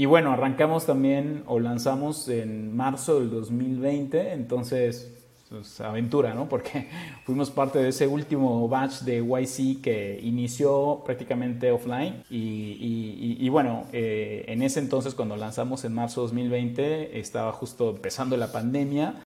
y bueno, arrancamos también o lanzamos en marzo del 2020, entonces pues, aventura, ¿no? Porque fuimos parte de ese último batch de YC que inició prácticamente offline y, bueno, eh, en ese entonces cuando lanzamos en marzo 2020 estaba justo empezando la pandemia.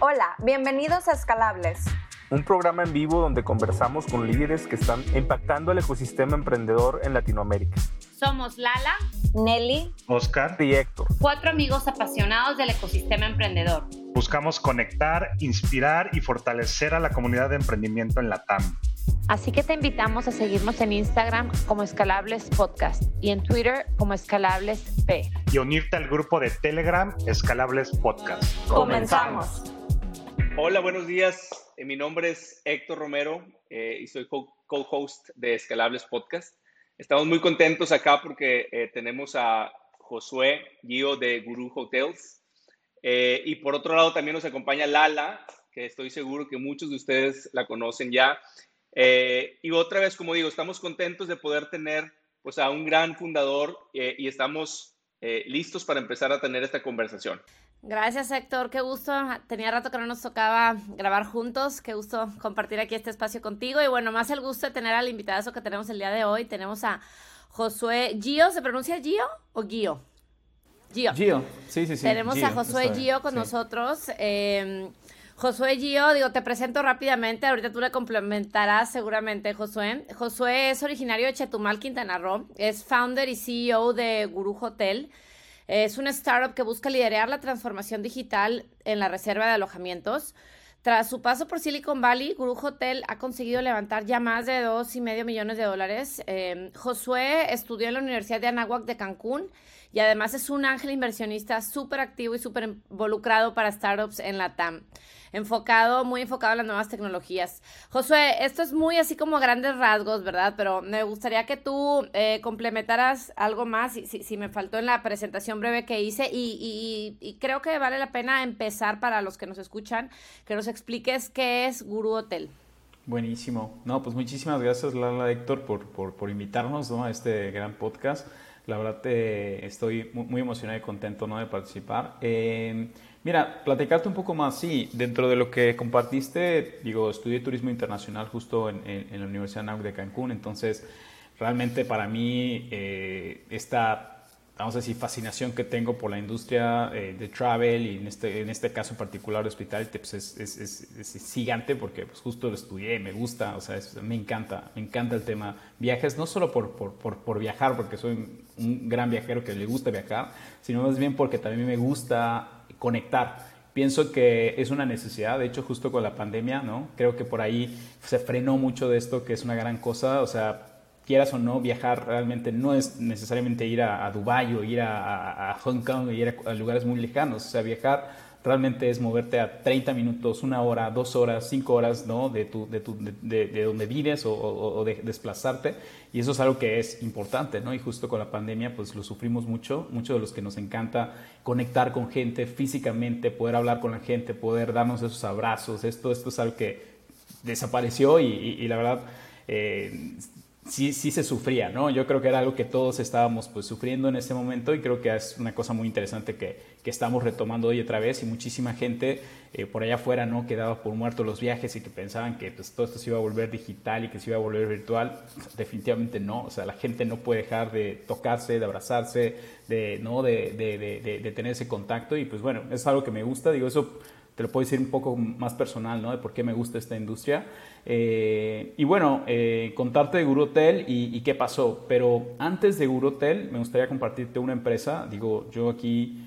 Hola, bienvenidos a Escalables un programa en vivo donde conversamos con líderes que están impactando el ecosistema emprendedor en Latinoamérica. Somos Lala, Nelly, Oscar y Héctor. Cuatro amigos apasionados del ecosistema emprendedor. Buscamos conectar, inspirar y fortalecer a la comunidad de emprendimiento en la TAM. Así que te invitamos a seguirnos en Instagram como Escalables Podcast y en Twitter como Escalables P. Y unirte al grupo de Telegram Escalables Podcast. Comenzamos. Hola, buenos días. Eh, mi nombre es Héctor Romero eh, y soy co-host de Escalables Podcast. Estamos muy contentos acá porque eh, tenemos a Josué Gio de Guru Hotels. y por otro lado también nos acompaña Lala, que estoy seguro que muchos de ustedes la conocen ya. y otra vez, como digo, estamos contentos de poder tener pues, a un gran fundador y estamos listos para empezar a tener esta conversación. Gracias Héctor, qué gusto. Tenía rato que no nos tocaba grabar juntos, qué gusto compartir aquí este espacio contigo y bueno, más el gusto de tener al invitado que tenemos el día de hoy. Tenemos a Josué Gio, ¿se pronuncia Gio o Gio? Gio. Gio, sí, sí, sí. Tenemos a Josué Gio con nosotros. Em, Josué Gio, digo, te presento rápidamente, ahorita tú le complementarás seguramente, Josué. Josué es originario de Chetumal, Quintana Roo, es founder y CEO de Guru Hotel. Es una startup que busca liderar la transformación digital en la reserva de alojamientos. Tras su paso por Silicon Valley, Guru Hotel ha conseguido levantar ya más de dos y medio millones de dólares. Em, Josué estudió en la Universidad de Anáhuac de Cancún y además es un ángel inversionista súper activo y súper involucrado para startups en la TAM enfocado, muy enfocado en las nuevas tecnologías. Josué, esto es muy así como grandes rasgos, ¿verdad? Pero me gustaría que tú eh, complementaras algo más, si, si, me faltó en la presentación breve que hice, y, creo que vale la pena empezar para los que nos escuchan, que nos expliques qué es Guru Hotel. Buenísimo. No, pues muchísimas gracias, Lala Héctor, por, por, por invitarnos ¿no? a este gran podcast. La verdad, te, estoy muy, emocionado y contento ¿no? de participar. Eh, Mira, platicarte un poco más, sí, dentro de lo que compartiste, digo, estudié turismo internacional justo en, la Universidad NAUC de Cancún, entonces realmente para mí eh, esta, vamos a decir, fascinación que tengo por la industria eh, de travel y en este, en este caso en particular hospitality, pues es, es, es, gigante porque pues justo lo estudié, me gusta, o sea, me encanta, me encanta el tema. Viajes, no solo por, por, por, por viajar, porque soy un gran viajero que le gusta viajar, sino más bien porque también me gusta conectar. Pienso que es una necesidad, de hecho justo con la pandemia, ¿no? Creo que por ahí se frenó mucho de esto, que es una gran cosa, o sea, quieras o no, viajar realmente no es necesariamente ir a, a Dubái o ir a, a, Hong Kong o ir a, lugares muy lejanos, o sea, viajar realmente es moverte a 30 minutos, una hora, dos horas, cinco horas, ¿no? De, tu, de, tu, de, de donde vives o, o, de desplazarte. Y eso es algo que es importante, ¿no? Y justo con la pandemia, pues lo sufrimos mucho. Muchos de los que nos encanta conectar con gente físicamente, poder hablar con la gente, poder darnos esos abrazos. Esto, esto es algo que desapareció y, y, la verdad... Eh, sí, sí se sufría, ¿no? Yo creo que era algo que todos estábamos pues sufriendo en ese momento y creo que es una cosa muy interesante que, que estamos retomando hoy otra vez y muchísima gente eh, por allá afuera, ¿no? Quedaba por muerto los viajes y que pensaban que pues, todo esto se iba a volver digital y que se iba a volver virtual. Definitivamente no, o sea, la gente no puede dejar de tocarse, de abrazarse, de, ¿no? De, de, de tener ese contacto y pues bueno, es algo que me gusta, digo, eso te lo puedo decir un poco más personal, ¿no? De por qué me gusta esta industria. Eh, y bueno, eh, contarte de Guru y, qué pasó. Pero antes de Guru me gustaría compartirte una empresa. Digo, yo aquí,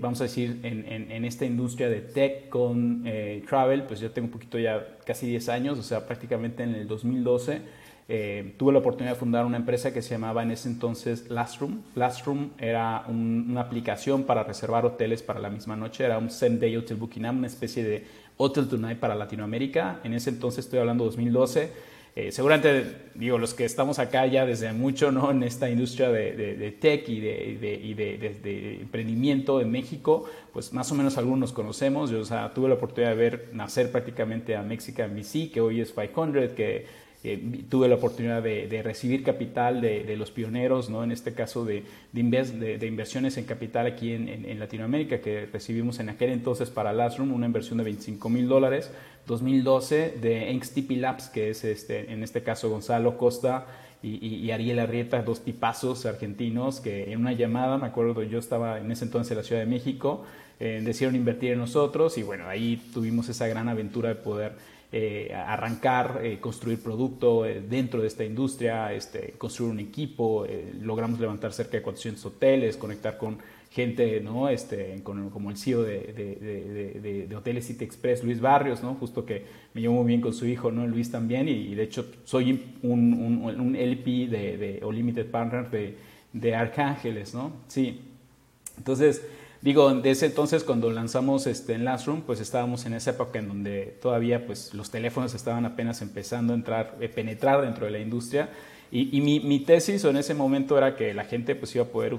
vamos a decir, en, en, esta industria de tech con eh, travel, pues yo tengo un poquito ya casi 10 años, o sea, prácticamente en el 2012. Eh, tuve la oportunidad de fundar una empresa que se llamaba en ese entonces Last Room. era una aplicación para reservar hoteles para la misma noche, era un same day hotel booking una especie de hotel tonight para Latinoamérica. En ese entonces estoy hablando 2012. Eh, seguramente, digo, los que estamos acá ya desde mucho, ¿no? En esta industria de, tech y, de, emprendimiento en México, pues más o menos algunos nos conocemos. Yo, o sea, tuve la oportunidad de ver nacer prácticamente a Mexican VC, que hoy es 500, que eh, tuve la oportunidad de, recibir capital de, los pioneros, ¿no? en este caso de, de, inversiones en capital aquí en, Latinoamérica, que recibimos en aquel entonces para Lastrum una inversión de 25 mil dólares, 2012 de XTP Labs, que es este, en este caso Gonzalo Costa y, Ariel Arrieta, dos tipazos argentinos, que en una llamada, me acuerdo, yo estaba en ese entonces en la Ciudad de México, eh, decidieron invertir en nosotros y bueno, ahí tuvimos esa gran aventura de poder eh, arrancar, eh, construir producto eh, dentro de esta industria, este, construir un equipo, logramos levantar cerca de 400 hoteles, conectar con gente, ¿no? Este, como el CEO de, Hoteles City Express, Luis Barrios, ¿no? Justo que me llevo muy bien con su hijo, ¿no? Luis también, y, de hecho soy un, LP de, o Limited Partner de, Arcángeles, ¿no? Sí. Entonces, Digo, de ese entonces cuando lanzamos este, en Room, pues estábamos en esa época en donde todavía pues, los teléfonos estaban apenas empezando a entrar, eh, penetrar dentro de la industria. Y, mi, mi, tesis en ese momento era que la gente pues, iba a poder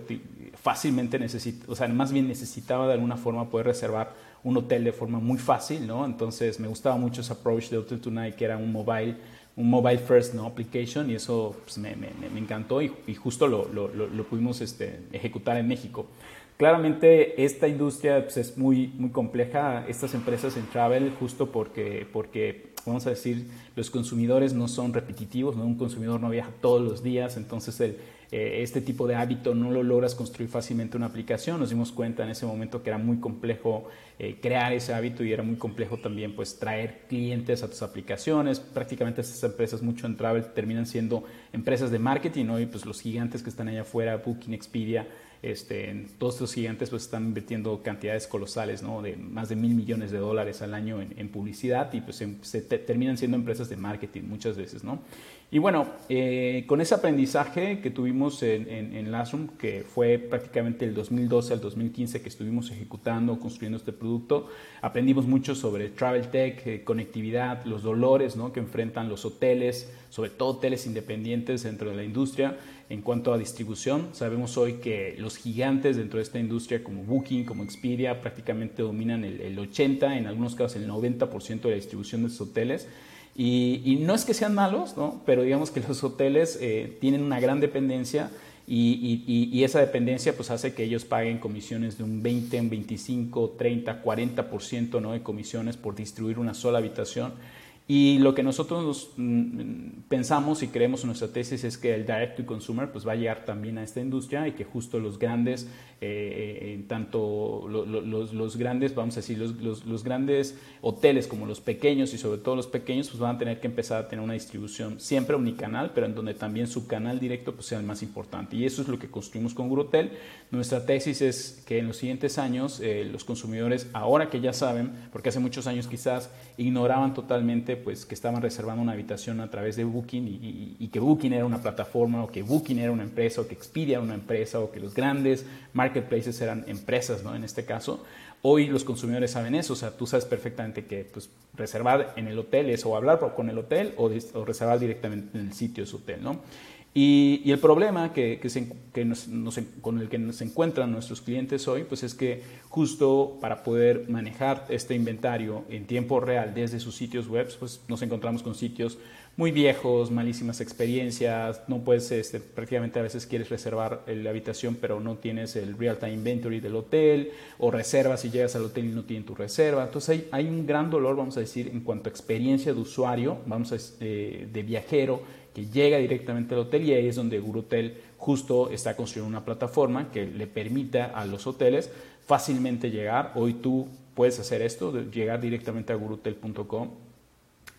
fácilmente necesitar, o sea, más bien necesitaba de alguna forma poder reservar un hotel de forma muy fácil, ¿no? Entonces me gustaba mucho ese approach de Hotel Tonight, que era un mobile, un mobile first ¿no? application, y eso pues, me, me, me, encantó y, y justo lo, lo, lo, pudimos este, ejecutar en México. Claramente esta industria pues, es muy, muy compleja, estas empresas en travel, justo porque, porque, vamos a decir, los consumidores no son repetitivos, ¿no? un consumidor no viaja todos los días, entonces eh, este tipo de hábito no lo logras construir fácilmente una aplicación. Nos dimos cuenta en ese momento que era muy complejo eh, crear ese hábito y era muy complejo también pues traer clientes a tus aplicaciones. Prácticamente estas empresas mucho en travel terminan siendo empresas de marketing ¿no? y pues los gigantes que están allá afuera, Booking, Expedia, este, todos estos gigantes pues están invirtiendo cantidades colosales, de más de mil millones de dólares al año en, publicidad y pues se, terminan siendo empresas de marketing muchas veces. ¿no? Y bueno, eh, con ese aprendizaje que tuvimos en, en, en que fue prácticamente el 2012 al 2015 que estuvimos ejecutando, construyendo este producto, aprendimos mucho sobre travel tech, eh, conectividad, los dolores que enfrentan los hoteles, sobre todo hoteles independientes dentro de la industria. En cuanto a distribución, sabemos hoy que los gigantes dentro de esta industria como Booking, como Expedia, prácticamente dominan el, el 80, en algunos casos el 90% de la distribución de estos hoteles. Y, no es que sean malos, ¿no? pero digamos que los hoteles eh, tienen una gran dependencia y, y, esa dependencia pues hace que ellos paguen comisiones de un 20, un 25, 30, 40% ¿no? de comisiones por distribuir una sola habitación y lo que nosotros mm, pensamos y creemos en nuestra tesis es que el direct to consumer pues va a llegar también a esta industria y que justo los grandes, eh, eh tanto los, los, grandes, vamos a decir, los, los, grandes hoteles como los pequeños y sobre todo los pequeños pues van a tener que empezar a tener una distribución siempre unicanal, pero en donde también su canal directo pues sea el más importante. Y eso es lo que construimos con Grutel. Nuestra tesis es que en los siguientes años eh, los consumidores, ahora que ya saben, porque hace muchos años quizás ignoraban totalmente pues que estaban reservando una habitación a través de Booking y, que Booking era una plataforma o que Booking era una empresa o que Expedia era una empresa o que los grandes marketplaces eran empresas, ¿no? En este caso, hoy los consumidores saben eso, o sea, tú sabes perfectamente que pues, reservar en el hotel es o hablar con el hotel o, o reservar directamente en el sitio de su hotel, ¿no? Y, el problema que, con el que nos encuentran nuestros clientes hoy, pues es que justo para poder manejar este inventario en tiempo real desde sus sitios web, pues nos encontramos con sitios muy viejos, malísimas experiencias, no puedes, este, prácticamente a veces quieres reservar la habitación pero no tienes el real-time inventory del hotel, o reservas y llegas al hotel y no tienen tu reserva. Entonces hay, hay un gran dolor, vamos a decir, en cuanto a experiencia de usuario, vamos a, eh, de viajero, que llega directamente al hotel y ahí es donde Gurutel justo está construyendo una plataforma que le permita a los hoteles fácilmente llegar. Hoy tú puedes hacer esto, llegar directamente a gurutel.com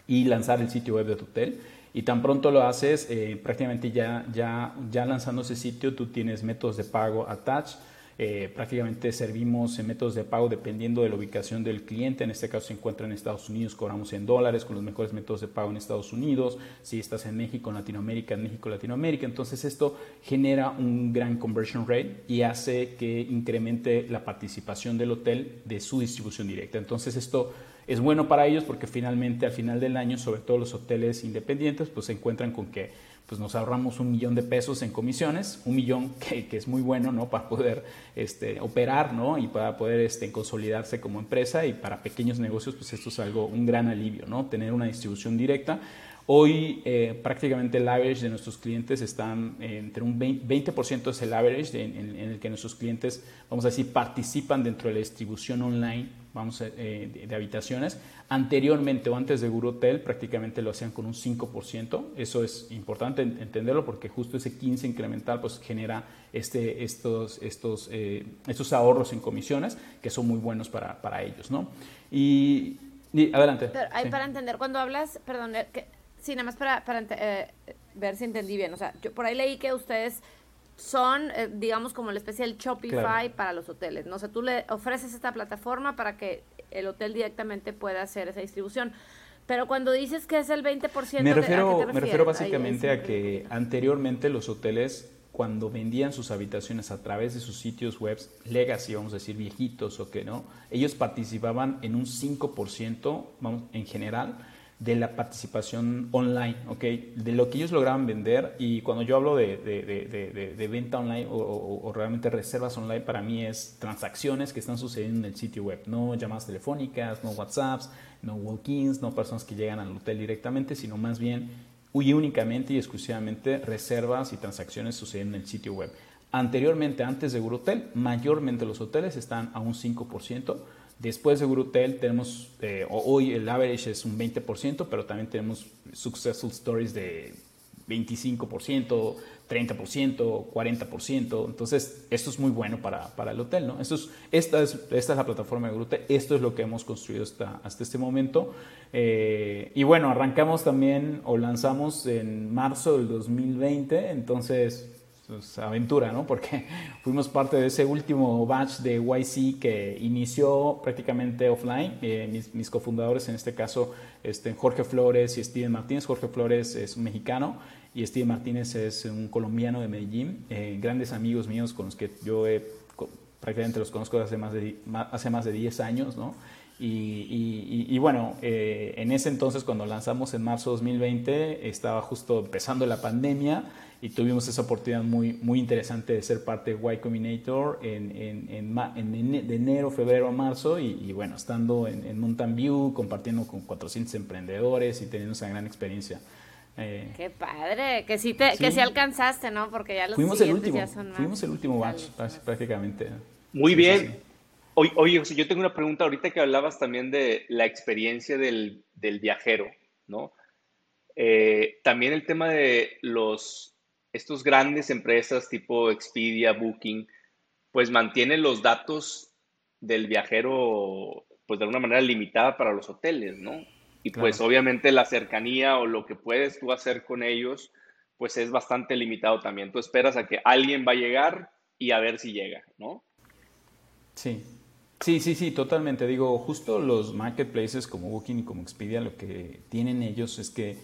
y lanzar el sitio web de tu hotel. Y tan pronto lo haces, eh, prácticamente ya, ya, ya lanzando ese sitio, tú tienes métodos de pago attached eh, prácticamente servimos en métodos de pago dependiendo de la ubicación del cliente. En este caso se encuentra en Estados Unidos, cobramos en dólares con los mejores métodos de pago en Estados Unidos. Si estás en México, en Latinoamérica, en México, Latinoamérica. Entonces esto genera un gran conversion rate y hace que incremente la participación del hotel de su distribución directa. Entonces esto es bueno para ellos porque finalmente al final del año, sobre todo los hoteles independientes, pues se encuentran con que pues nos ahorramos un millón de pesos en comisiones, un millón que, es muy bueno, ¿no? Para poder este, operar, ¿no? Y para poder este, consolidarse como empresa y para pequeños negocios, pues esto es algo, un gran alivio, ¿no? Tener una distribución directa. Hoy eh, prácticamente el average de nuestros clientes están entre un 20%, es el average en, el que nuestros clientes, vamos a decir, participan dentro de la distribución online vamos eh, de, habitaciones. Anteriormente o antes de Guru Hotel prácticamente lo hacían con un 5%. Eso es importante entenderlo porque justo ese 15 incremental pues genera este, estos, estos, eh, estos ahorros en comisiones que son muy buenos para, para ellos. ¿no? Y, adelante. Pero hay para entender cuando hablas, perdón, que, Sí, nada más para, para eh, ver si entendí bien. O sea, yo por ahí leí que ustedes son, eh, digamos, como la especie del Shopify para los hoteles. No o sé, sea, tú le ofreces esta plataforma para que el hotel directamente pueda hacer esa distribución. Pero cuando dices que es el 20%, me refiero, me refiero básicamente a que anteriormente los hoteles, cuando vendían sus habitaciones a través de sus sitios web, legacy, vamos a decir viejitos o que no, ellos participaban en un 5%, vamos, en general, de la participación online, ¿ok? De lo que ellos lograban vender y cuando yo hablo de, venta online o, realmente reservas online, para mí es transacciones que están sucediendo en el sitio web, no llamadas telefónicas, no WhatsApps, no walk-ins, no personas que llegan al hotel directamente, sino más bien únicamente y exclusivamente reservas y transacciones sucediendo en el sitio web. Anteriormente, antes de Hotel, mayormente los hoteles están a un 5%, Después de Gurutel tenemos, eh, hoy el average es un 20%, pero también tenemos successful stories de 25%, 30%, 40%. Entonces, esto es muy bueno para, para el hotel, ¿no? Esto es, esta, es, la plataforma de Gurutel, esto es lo que hemos construido hasta, hasta este momento. Eh, y bueno, arrancamos también o lanzamos en marzo del 2020, entonces pues, aventura, ¿no? Porque fuimos parte de ese último batch de YC que inició prácticamente offline. Eh, mis, cofundadores, en este caso, este, Jorge Flores y Steven Martínez. Jorge Flores es un mexicano y Steven Martínez es un colombiano de Medellín. Eh, grandes amigos míos con los que yo prácticamente los conozco hace más de, hace más de 10 años, ¿no? Y, bueno, eh, en ese entonces, cuando lanzamos en marzo de 2020, estaba justo empezando la pandemia y tuvimos esa oportunidad muy, muy interesante de ser parte de Y Combinator en, en, en, de enero, febrero, marzo y, bueno, estando en, Mountain View, compartiendo con 400 emprendedores y teniendo esa gran experiencia. Eh, Qué padre, que sí, te, que sí alcanzaste, ¿no? Porque ya los fuimos el último, Fuimos el último batch, prácticamente. Muy bien. Oye, oye, yo tengo una pregunta ahorita que hablabas también de la experiencia del, del viajero, ¿no? Eh, también el tema de los estos grandes empresas tipo Expedia, Booking, pues mantienen los datos del viajero, pues de alguna manera limitada para los hoteles, ¿no? Y pues obviamente la cercanía o lo que puedes tú hacer con ellos, pues es bastante limitado también. Tú esperas a que alguien va a llegar y a ver si llega, ¿no? Sí, Sí, sí, sí, totalmente. Digo, justo los marketplaces como Booking y como Expedia, lo que tienen ellos es que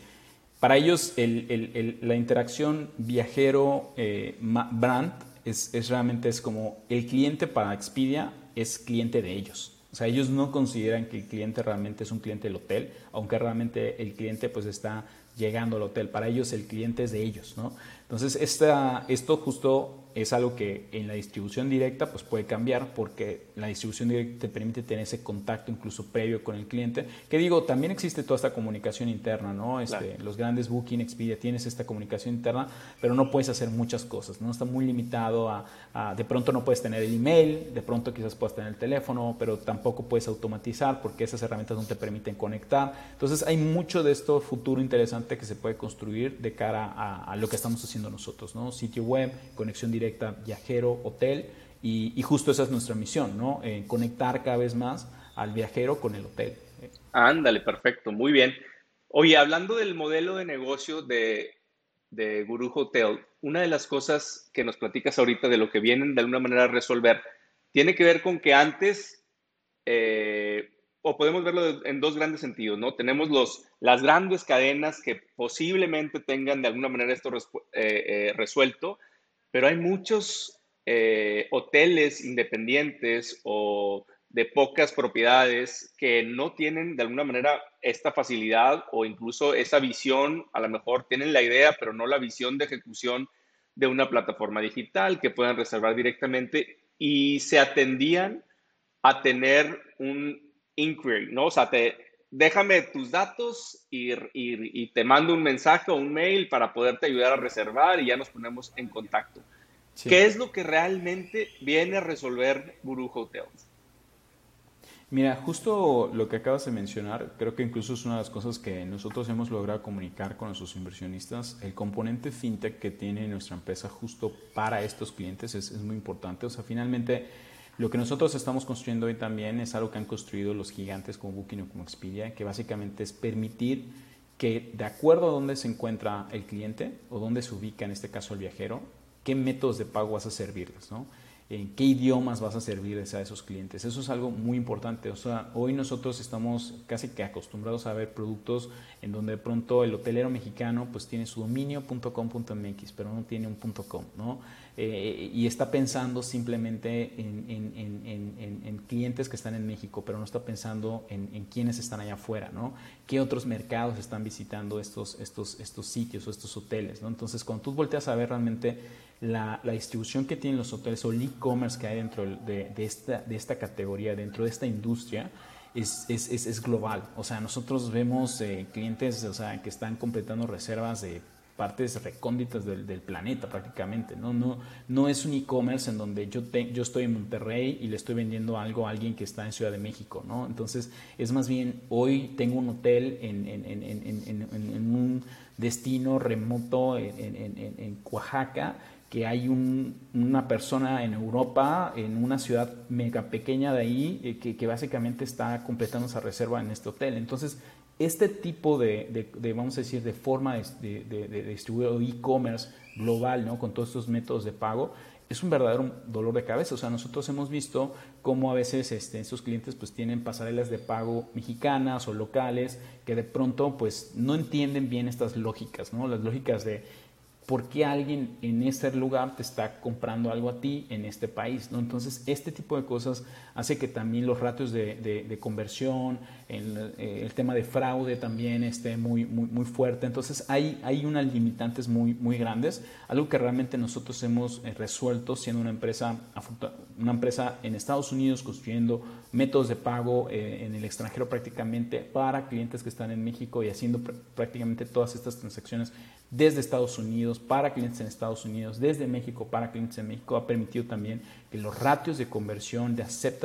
para ellos la interacción viajero-brand eh, es, realmente es como el cliente para Expedia es cliente de ellos. O sea, ellos no consideran que el cliente realmente es un cliente del hotel, aunque realmente el cliente pues está llegando al hotel. Para ellos el cliente es de ellos, ¿no? Entonces, esta, esto justo es algo que en la distribución directa pues puede cambiar porque la distribución directa te permite tener ese contacto incluso previo con el cliente. Que digo, también existe toda esta comunicación interna, ¿no? Este, Los grandes Booking, Expedia, tienes esta comunicación interna, pero no puedes hacer muchas cosas, ¿no? Está muy limitado a, de pronto no puedes tener el email, de pronto quizás puedas tener el teléfono, pero tampoco puedes automatizar porque esas herramientas no te permiten conectar. Entonces hay mucho de esto futuro interesante que se puede construir de cara a, a lo que estamos haciendo nosotros, ¿no? Sitio web, conexión directa viajero, hotel, y, justo esa es nuestra misión, ¿no? Eh, conectar cada vez más al viajero con el hotel. Ándale, perfecto, muy bien. Oye, hablando del modelo de negocio de, de Guru Hotel, una de las cosas que nos platicas ahorita de lo que vienen de alguna manera a resolver, tiene que ver con que antes, eh, o podemos verlo en dos grandes sentidos, ¿no? Tenemos los, las grandes cadenas que posiblemente tengan de alguna manera esto eh, resuelto, pero hay muchos eh, hoteles independientes o de pocas propiedades que no tienen de alguna manera esta facilidad o incluso esa visión, a lo mejor tienen la idea, pero no la visión de ejecución de una plataforma digital que puedan reservar directamente y se atendían a tener un inquiry, ¿no? O sea, te, déjame tus datos y, y, te mando un mensaje o un mail para poderte ayudar a reservar y ya nos ponemos en contacto. ¿Qué es lo que realmente viene a resolver Guru Hotels? Mira, justo lo que acabas de mencionar, creo que incluso es una de las cosas que nosotros hemos logrado comunicar con nuestros inversionistas. El componente fintech que tiene nuestra empresa justo para estos clientes es, es muy importante. O sea, finalmente lo que nosotros estamos construyendo hoy también es algo que han construido los gigantes como Booking o como Expedia, que básicamente es permitir que de acuerdo a dónde se encuentra el cliente o dónde se ubica en este caso el viajero, qué métodos de pago vas a servirles, ¿no? en qué idiomas vas a servirles a esos clientes. Eso es algo muy importante. O sea, hoy nosotros estamos casi que acostumbrados a ver productos en donde de pronto el hotelero mexicano pues tiene su dominio.com.mx, pero no tiene un .com, ¿no? Eh, y está pensando simplemente en, clientes que están en México, pero no está pensando en, quienes están allá afuera, ¿no? ¿Qué otros mercados están visitando estos, estos, estos sitios o estos hoteles, ¿no? Entonces, cuando tú volteas a ver realmente la, distribución que tienen los hoteles o el e-commerce que hay dentro de, esta, de esta categoría, dentro de esta industria, es, es, es, global. O sea, nosotros vemos eh, clientes o sea, que están completando reservas de partes recónditas del, del, planeta prácticamente. ¿no? No, no es un e-commerce en donde yo, yo estoy en Monterrey y le estoy vendiendo algo a alguien que está en Ciudad de México. ¿no? Entonces, es más bien, hoy tengo un hotel en, en, en, en un destino remoto en, Oaxaca que hay una persona en Europa, en una ciudad mega pequeña de ahí, eh, que, que, básicamente está completando esa reserva en este hotel. Entonces, este tipo de, vamos a decir, de forma de, de distribuir e-commerce global, ¿no? Con todos estos métodos de pago, es un verdadero dolor de cabeza. O sea, nosotros hemos visto cómo a veces este, estos clientes pues tienen pasarelas de pago mexicanas o locales que de pronto pues no entienden bien estas lógicas, ¿no? Las lógicas de por qué alguien en ese lugar te está comprando algo a ti en este país. ¿no? Entonces, este tipo de cosas hace que también los ratios de, conversión, el, eh, el, tema de fraude también esté muy, muy, muy fuerte. Entonces, hay, hay unas limitantes muy, muy grandes, algo que realmente nosotros hemos eh, resuelto siendo una empresa, una empresa en Estados Unidos construyendo métodos de pago eh, en el extranjero prácticamente para clientes que están en México y haciendo prácticamente todas estas transacciones desde Estados Unidos para clientes en Estados Unidos, desde México para clientes en México, ha permitido también que los ratios de conversión, de aceptación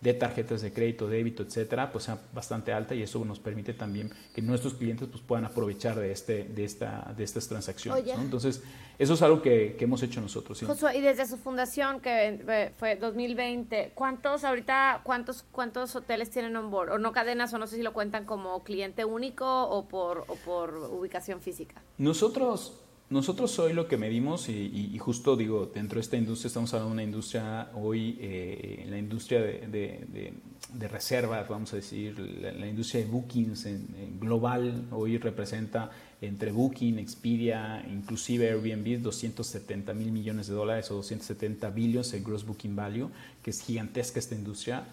de tarjetas de crédito, débito, etcétera, pues sea bastante alta y eso nos permite también que nuestros clientes pues, puedan aprovechar de, este, de, esta, de estas transacciones. Entonces, eso es algo que, hemos hecho nosotros. ¿sí? Josué, y desde su fundación, que eh, fue 2020, ¿cuántos ahorita, cuántos, cuántos hoteles tienen on board? O no cadenas, o no sé si lo cuentan como cliente único o por, o por ubicación física. Nosotros nosotros hoy lo que medimos, y, justo digo, dentro de esta industria estamos hablando de una industria hoy, eh, la industria de, reservas, vamos a decir, la, industria de bookings en, global hoy representa entre Booking, Expedia, inclusive Airbnb, 270 mil millones de dólares o 270 billones en gross booking value, que es gigantesca esta industria.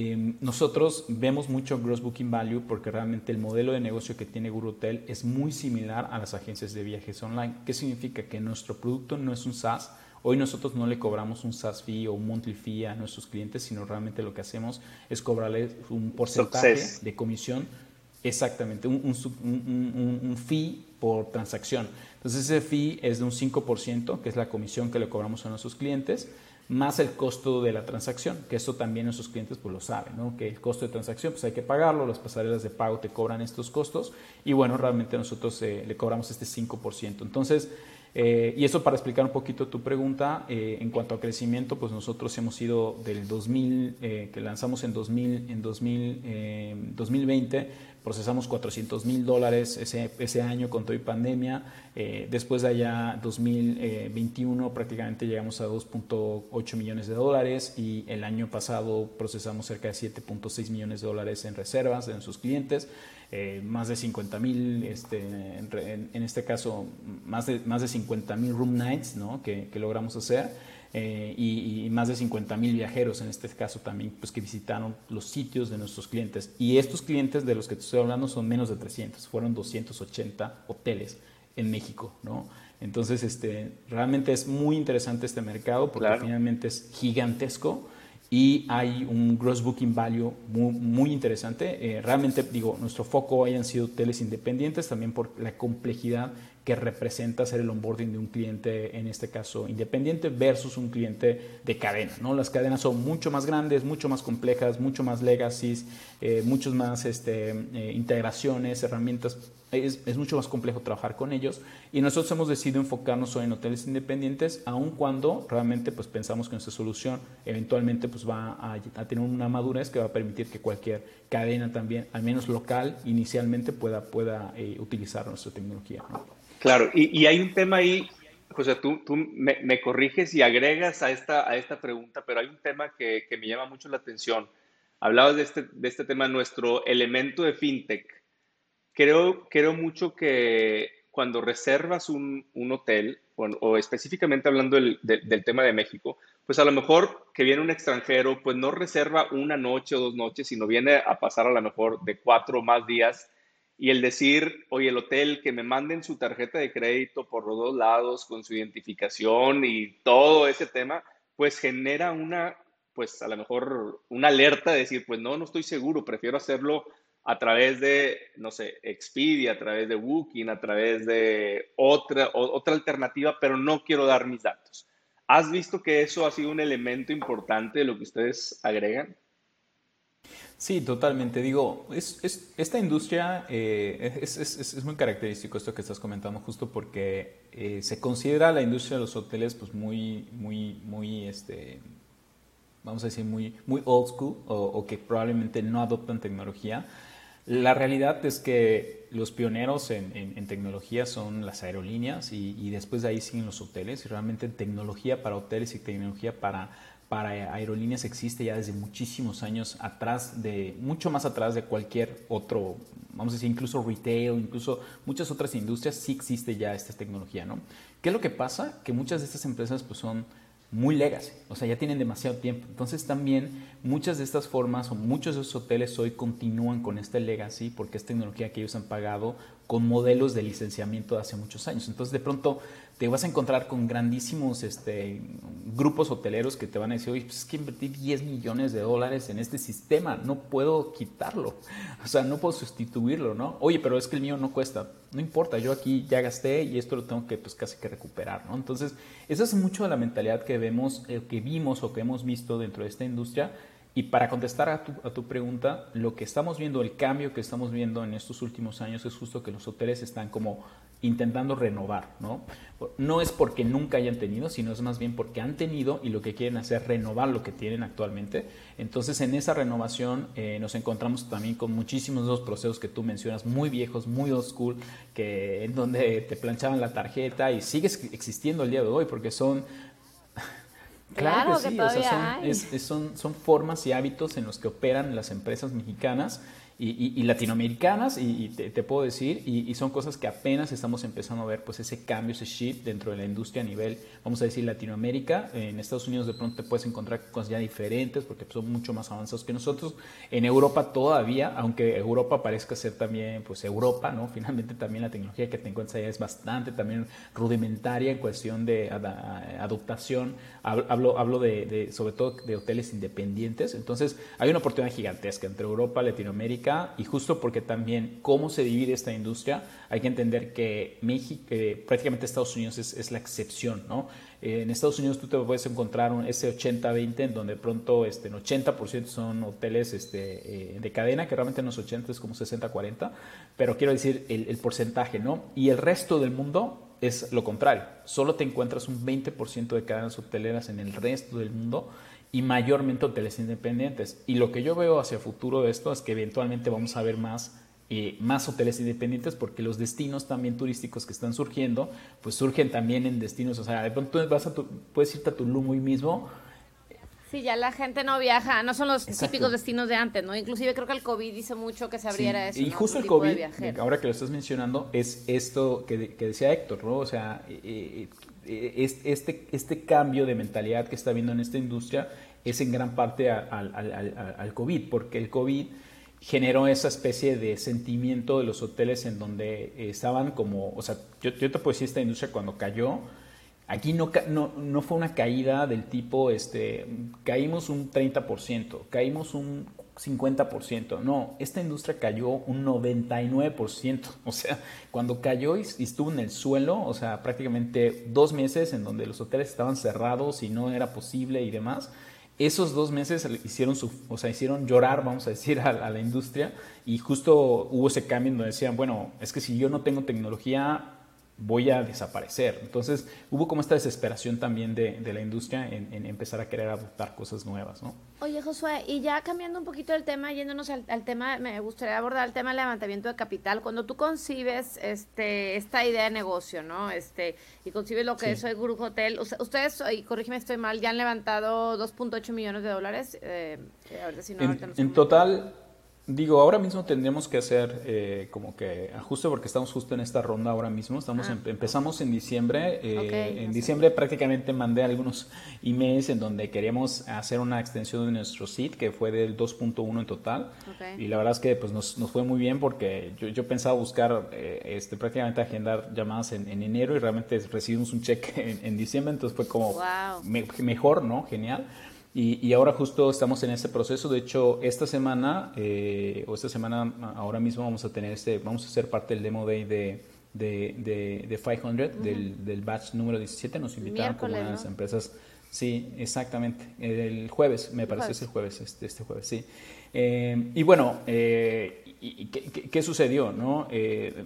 Em, nosotros vemos mucho Gross Booking Value porque realmente el modelo de negocio que tiene Guru Hotel es muy similar a las agencias de viajes online. ¿Qué significa? Que nuestro producto no es un SaaS. Hoy nosotros no le cobramos un SaaS fee o un monthly fee a nuestros clientes, sino realmente lo que hacemos es cobrarles un porcentaje de comisión, exactamente, un, un, un fee por transacción. Entonces ese fee es de un 5%, que es la comisión que le cobramos a nuestros clientes más el costo de la transacción, que eso también nuestros clientes pues lo saben, que el costo de transacción pues hay que pagarlo, las pasarelas de pago te cobran estos costos y bueno, realmente nosotros eh, le cobramos este 5%. Entonces, eh, y eso para explicar un poquito tu pregunta, eh, en cuanto a crecimiento, pues nosotros hemos ido del 2000, que lanzamos en, 2000, en 2000, 2020, procesamos 400 mil dólares ese, ese, año con toda y pandemia. Eh, después de allá, 2021, prácticamente llegamos a 2.8 millones de dólares y el año pasado procesamos cerca de 7.6 millones de dólares en reservas de nuestros clientes. Eh, más de 50 mil, este, en, este caso, más de, más de 50 mil room nights ¿no? que, que logramos hacer. Eh, y, más de 50 mil viajeros en este caso también pues que visitaron los sitios de nuestros clientes. Y estos clientes de los que te estoy hablando son menos de 300 fueron 280 hoteles en México no entonces este realmente es muy interesante este mercado porque finalmente es gigantesco y hay un gross booking value muy, muy interesante. Eh, realmente, digo, nuestro foco hayan sido hoteles independientes, también por la complejidad que representa hacer el onboarding de un cliente, en este caso independiente, versus un cliente de cadena. ¿no? Las cadenas son mucho más grandes, mucho más complejas, mucho más legacies, eh, muchos más este, eh, integraciones, herramientas. Es, es, mucho más complejo trabajar con ellos y nosotros hemos decidido enfocarnos en hoteles independientes, aun cuando realmente pues, pensamos que nuestra solución eventualmente pues, va a, tener una madurez que va a permitir que cualquier cadena también, al menos local, inicialmente pueda, pueda eh, utilizar nuestra tecnología. ¿no? Claro, y, hay un tema ahí, José, tú, me, corriges y agregas a esta, a esta pregunta, pero hay un tema que, que me llama mucho la atención. Hablabas de este, de este tema, nuestro elemento de fintech. Creo, creo mucho que cuando reservas un, un hotel, o, específicamente hablando del, de, del tema de México, pues a lo mejor que viene un extranjero, pues no reserva una noche o dos noches, sino viene a pasar a lo mejor de cuatro o más días y el decir, oye, el hotel, que me manden su tarjeta de crédito por los dos lados con su identificación y todo ese tema, pues genera una, pues a lo mejor una alerta de decir, pues no, no estoy seguro, prefiero hacerlo a través de, no sé, Expedia, a través de Booking, a través de otra, otra alternativa, pero no quiero dar mis datos. ¿Has visto que eso ha sido un elemento importante de lo que ustedes agregan? Sí, totalmente. Digo, es, es esta industria eh, es, muy característico esto que estás comentando, justo porque eh, se considera la industria de los hoteles pues muy, muy, muy, este, vamos a decir, muy, muy old school o, que probablemente no adoptan tecnología. La realidad es que los pioneros en tecnología son las aerolíneas y, y, después de ahí siguen los hoteles. Y realmente tecnología para hoteles y tecnología para para aerolíneas existe ya desde muchísimos años atrás de, mucho más atrás de cualquier otro, vamos a decir, incluso retail, incluso muchas otras industrias, sí existe ya esta tecnología, ¿no? ¿Qué es lo que pasa? Que muchas de estas empresas pues son muy legacy, o sea, ya tienen demasiado tiempo. Entonces también muchas de estas formas o muchos de esos hoteles hoy continúan con este legacy porque es tecnología que ellos han pagado con modelos de licenciamiento de hace muchos años. Entonces de pronto te vas a encontrar con grandísimos este, grupos hoteleros que te van a decir, oye, pues es que invertí 10 millones de dólares en este sistema, no puedo quitarlo, o sea, no puedo sustituirlo, ¿no? Oye, pero es que el mío no cuesta, no importa, yo aquí ya gasté y esto lo tengo que pues casi que recuperar, ¿no? Entonces, esa es mucho de la mentalidad que vemos, eh, que vimos o que hemos visto dentro de esta industria. Y para contestar a tu, a tu, pregunta, lo que estamos viendo, el cambio que estamos viendo en estos últimos años es justo que los hoteles están como intentando renovar, ¿no? No es porque nunca hayan tenido, sino es más bien porque han tenido y lo que quieren hacer es renovar lo que tienen actualmente. Entonces, en esa renovación eh, nos encontramos también con muchísimos de los procesos que tú mencionas, muy viejos, muy old school, que, en donde te planchaban la tarjeta y sigue existiendo el día de hoy porque son Claro, claro, que, sí, o sea, son, es, es, son, son, formas y hábitos en los que operan las empresas mexicanas y, y, y latinoamericanas, y, te, te, puedo decir, y, son cosas que apenas estamos empezando a ver, pues ese cambio, ese shift dentro de la industria a nivel, vamos a decir, Latinoamérica. En Estados Unidos de pronto te puedes encontrar cosas ya diferentes porque son mucho más avanzados que nosotros. En Europa todavía, aunque Europa parezca ser también, pues Europa, ¿no? Finalmente también la tecnología que te encuentras allá es bastante también rudimentaria en cuestión de adaptación. Hablo, hablo de, de, sobre todo de hoteles independientes. Entonces, hay una oportunidad gigantesca entre Europa, Latinoamérica, y justo porque también cómo se divide esta industria, hay que entender que México, prácticamente Estados Unidos es, la excepción, ¿no? En Estados Unidos tú te puedes encontrar un, ese 80-20 en donde pronto este, en 80% son hoteles este, eh, de cadena, que realmente no es 80, es como 60-40, pero quiero decir el, el porcentaje, ¿no? Y el resto del mundo es lo contrario, solo te encuentras un 20% de cadenas hoteleras en el resto del mundo y mayormente hoteles independientes. Y lo que yo veo hacia el futuro de esto es que eventualmente vamos a ver más, eh, más hoteles independientes porque los destinos también turísticos que están surgiendo, pues surgen también en destinos, o sea, de pronto vas a tu, puedes irte a Tulum hoy mismo. Sí, ya la gente no viaja, no son los Exacto. típicos destinos de antes, ¿no? Inclusive creo que el COVID hizo mucho que se abriera sí. eso. Y ¿no? justo el COVID, ahora que lo estás mencionando, es esto que, que decía Héctor, ¿no? O sea, eh, este, este cambio de mentalidad que está viendo en esta industria es en gran parte al, al, al, al, COVID, porque el COVID generó esa especie de sentimiento de los hoteles en donde estaban como, o sea, yo, yo te puedo decir, esta industria cuando cayó, Aquí no, no, no, fue una caída del tipo, este, caímos un 30%, caímos un 50%. No, esta industria cayó un 99%. O sea, cuando cayó y, estuvo en el suelo, o sea, prácticamente dos meses en donde los hoteles estaban cerrados y no era posible y demás, esos dos meses hicieron, su, o sea, hicieron llorar, vamos a decir, a, la industria y justo hubo ese cambio en donde decían, bueno, es que si yo no tengo tecnología, voy a desaparecer. Entonces hubo como esta desesperación también de, de la industria en, empezar a querer adoptar cosas nuevas, ¿no? Oye, Josué, y ya cambiando un poquito el tema, yéndonos al, tema, me gustaría abordar el tema del levantamiento de capital. Cuando tú concibes este, esta idea de negocio, ¿no? Este, y concibes lo que es el Grupo Hotel, ustedes, y corrígeme estoy mal, ya han levantado 2.8 millones de dólares. Eh, si no, en, en total Digo, ahora mismo tendríamos que hacer eh, como que ajuste porque estamos justo en esta ronda ahora mismo. Estamos ah. empezamos en diciembre. Eh, en diciembre prácticamente mandé algunos emails en donde queríamos hacer una extensión de nuestro sitio que fue del 2.1 en total. Y la verdad es que pues nos, nos fue muy bien porque yo, yo pensaba buscar eh, este, prácticamente agendar llamadas en, enero y realmente recibimos un cheque en, diciembre. Entonces fue como mejor, ¿no? Genial. Y, ahora justo estamos en ese proceso. De hecho, esta semana, eh, o esta semana ahora mismo vamos a tener este, vamos a ser parte del demo day de, de, de, 500, del, del, batch número 17. Nos invitaron como unas empresas. Sí, exactamente. El jueves, me parece, es el jueves, este, este jueves, sí. Eh, y bueno, eh, y, ¿qué, sucedió? No? Eh,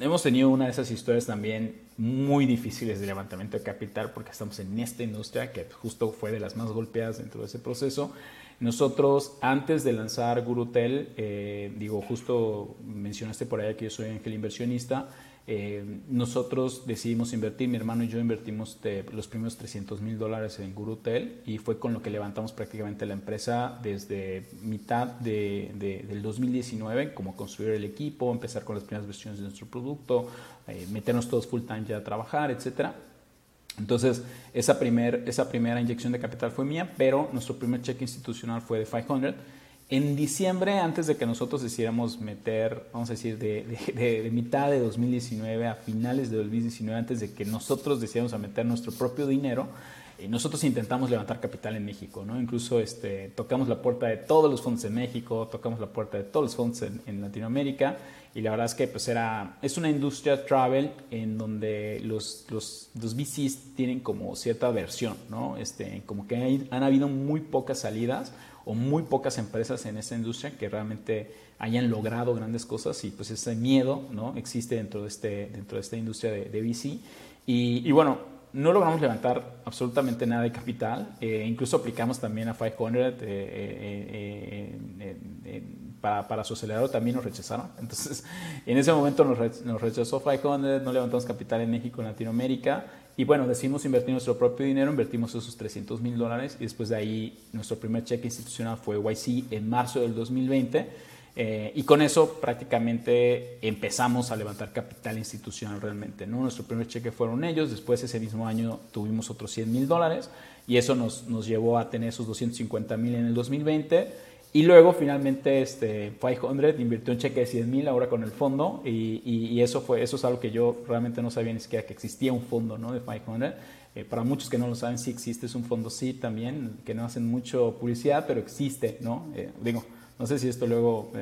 hemos tenido una de esas historias también muy difíciles de levantamiento de capital porque estamos en esta industria que justo fue de las más golpeadas dentro de ese proceso. Nosotros, antes de lanzar Gurutel, eh, digo, justo mencionaste por ahí que yo soy ángel inversionista, eh, nosotros decidimos invertir, mi hermano y yo invertimos los primeros 300 mil dólares en Gurutel y fue con lo que levantamos prácticamente la empresa desde mitad de, del 2019, como construir el equipo, empezar con las primeras versiones de nuestro producto, eh, meternos todos full time ya a trabajar, etcétera. Entonces, esa, primer, esa primera inyección de capital fue mía, pero nuestro primer cheque institucional fue de 500 en diciembre, antes de que nosotros decidiéramos meter, vamos a decir, de, mitad de 2019 a finales de 2019, antes de que nosotros decidiéramos a meter nuestro propio dinero, eh, nosotros intentamos levantar capital en México, ¿no? Incluso este, tocamos la puerta de todos los fondos en México, tocamos la puerta de todos los fondos en, Latinoamérica y la verdad es que pues era, es una industria travel en donde los, los, los VCs tienen como cierta versión, ¿no? Este, como que han habido muy pocas salidas o muy pocas empresas en esta industria que realmente hayan logrado grandes cosas y pues ese miedo ¿no? existe dentro de, este, dentro de esta industria de, de VC. Y, bueno, no logramos levantar absolutamente nada de capital, eh, incluso aplicamos también a 500 eh, eh, para, para, su acelerador, también nos rechazaron. Entonces, en ese momento nos, nos rechazó 500, no levantamos capital en México, en Latinoamérica y bueno, decidimos invertir nuestro propio dinero, invertimos esos 300 mil dólares y después de ahí nuestro primer cheque institucional fue YC en marzo del 2020. Eh, y con eso prácticamente empezamos a levantar capital institucional realmente. ¿no? Nuestro primer cheque fueron ellos, después ese mismo año tuvimos otros 100 mil dólares y eso nos, nos llevó a tener esos 250 mil en el 2020 y luego finalmente este 500 invirtió un cheque de 100 mil ahora con el fondo y, y, eso fue eso es algo que yo realmente no sabía ni siquiera que existía un fondo ¿no? de 500. Eh, para muchos que no lo saben, sí existe, es un fondo sí también, que no hacen mucho publicidad, pero existe, ¿no? Eh, digo, no sé si esto luego me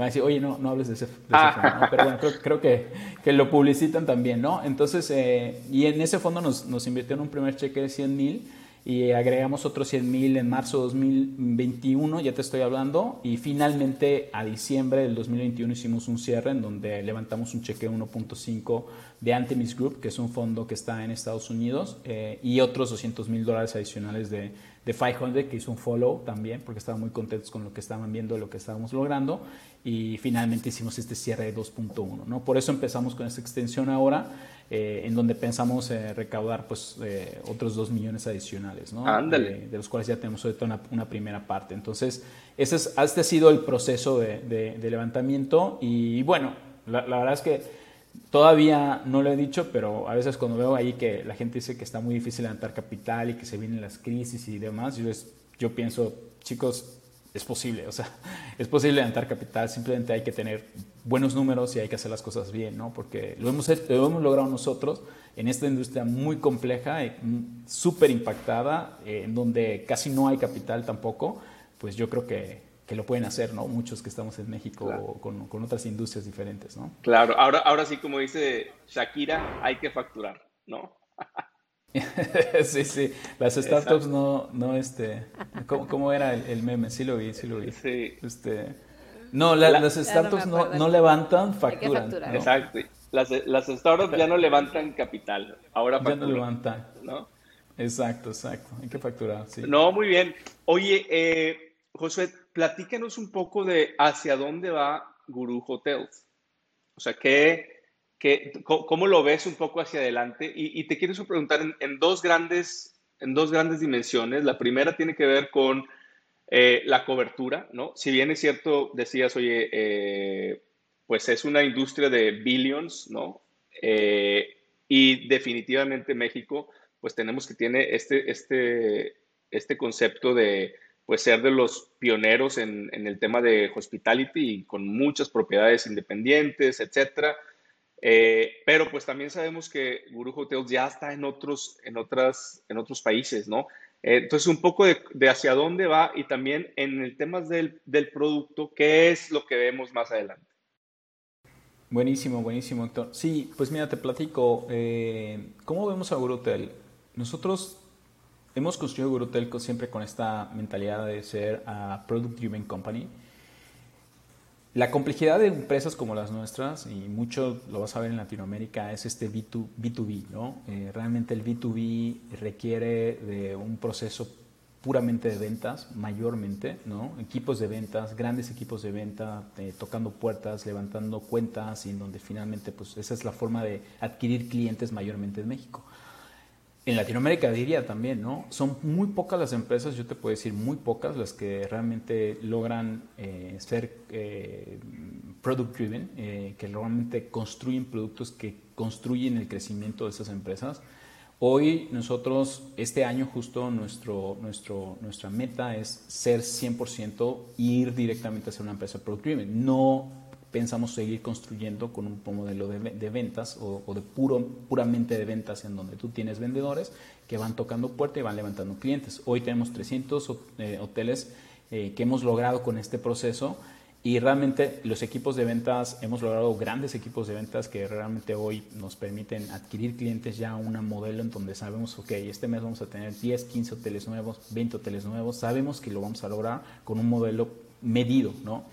va a decir, oye, no, no hables de ese, de ese fondo, ¿no? pero bueno, creo, creo, que, que, lo publicitan también, ¿no? Entonces, eh, y en ese fondo nos, nos invirtieron un primer cheque de 100 mil y agregamos otros 100 mil en marzo de 2021, ya te estoy hablando, y finalmente a diciembre del 2021 hicimos un cierre en donde levantamos un cheque 1.5 de Antemis Group, que es un fondo que está en Estados Unidos, eh, y otros 200 mil dólares adicionales de, de 500, que hizo un follow también, porque estaban muy contentos con lo que estaban viendo, lo que estábamos logrando, y finalmente hicimos este cierre de 2.1. ¿no? Por eso empezamos con esta extensión ahora eh, en donde pensamos eh, recaudar pues eh, otros 2 millones adicionales, ¿no? De, los cuales ya tenemos ahorita una, una, primera parte. Entonces, ese es, este ha sido el proceso de, de, levantamiento y bueno, la, verdad es que todavía no lo he dicho, pero a veces cuando veo ahí que la gente dice que está muy difícil levantar capital y que se vienen las crisis y demás, yo, yo pienso, chicos, es posible, o sea, es posible levantar capital, simplemente hay que tener buenos números y hay que hacer las cosas bien, ¿no? Porque lo hemos, lo hemos logrado nosotros en esta industria muy compleja, súper impactada, eh, en donde casi no hay capital tampoco, pues yo creo que, que lo pueden hacer, ¿no? Muchos que estamos en México con, con, otras industrias diferentes, ¿no? Claro, ahora, ahora sí, como dice Shakira, hay que facturar, ¿no? sí, sí, las startups no, no, este, ¿cómo, cómo era el, el, meme? Sí lo vi, sí lo vi. Sí. Este, no, las startups no, no, levantan, facturan. Exacto. Las, las, startups ya no levantan capital, ahora facturan. Ya no levantan. ¿no? Exacto, exacto. Hay que facturar, sí. No, muy bien. Oye, eh, José, platícanos un poco de hacia dónde va Guru Hotels. O sea, ¿qué, qué, cómo lo ves un poco hacia adelante? Y, te quiero preguntar en, en, dos grandes, en dos grandes dimensiones. La primera tiene que ver con eh, la cobertura, ¿no? Si bien es cierto, decías, oye, eh, pues es una industria de billions, ¿no? Eh, y definitivamente México, pues tenemos que tiene este, este, este concepto de pues ser de los pioneros en, en el tema de hospitality y con muchas propiedades independientes, etcétera. pero pues también sabemos que Guru Hotels ya está en otros, en otras, en otros países, ¿no? Eh, entonces, un poco de, hacia dónde va y también en el tema del, del, producto, ¿qué es lo que vemos más adelante? Buenísimo, buenísimo, Héctor. Sí, pues mira, te platico. Eh, ¿Cómo vemos a Gurutel? Nosotros hemos construido Gurutel siempre con esta mentalidad de ser a Product Driven Company. La complejidad de empresas como las nuestras, y mucho lo vas a ver en Latinoamérica, es este B2, B2B, ¿no? Eh, realmente el B2B requiere de un proceso puramente de ventas, mayormente, ¿no? Equipos de ventas, grandes equipos de venta, eh, tocando puertas, levantando cuentas, y en donde finalmente, pues esa es la forma de adquirir clientes mayormente en México. En Latinoamérica diría también, ¿no? Son muy pocas las empresas, yo te puedo decir muy pocas, las que realmente logran eh, ser eh, product driven, eh, que realmente construyen productos que construyen el crecimiento de esas empresas. Hoy nosotros, este año justo nuestro, nuestro, nuestra meta es ser 100% ir directamente a ser una empresa product driven, no pensamos seguir construyendo con un modelo de, ventas o, de puro, puramente de ventas en donde tú tienes vendedores que van tocando puerta y van levantando clientes. Hoy tenemos 300 eh, hoteles eh, que hemos logrado con este proceso y realmente los equipos de ventas, hemos logrado grandes equipos de ventas que realmente hoy nos permiten adquirir clientes ya un modelo en donde sabemos, ok, este mes vamos a tener 10, 15 hoteles nuevos, 20 hoteles nuevos, sabemos que lo vamos a lograr con un modelo medido, ¿no?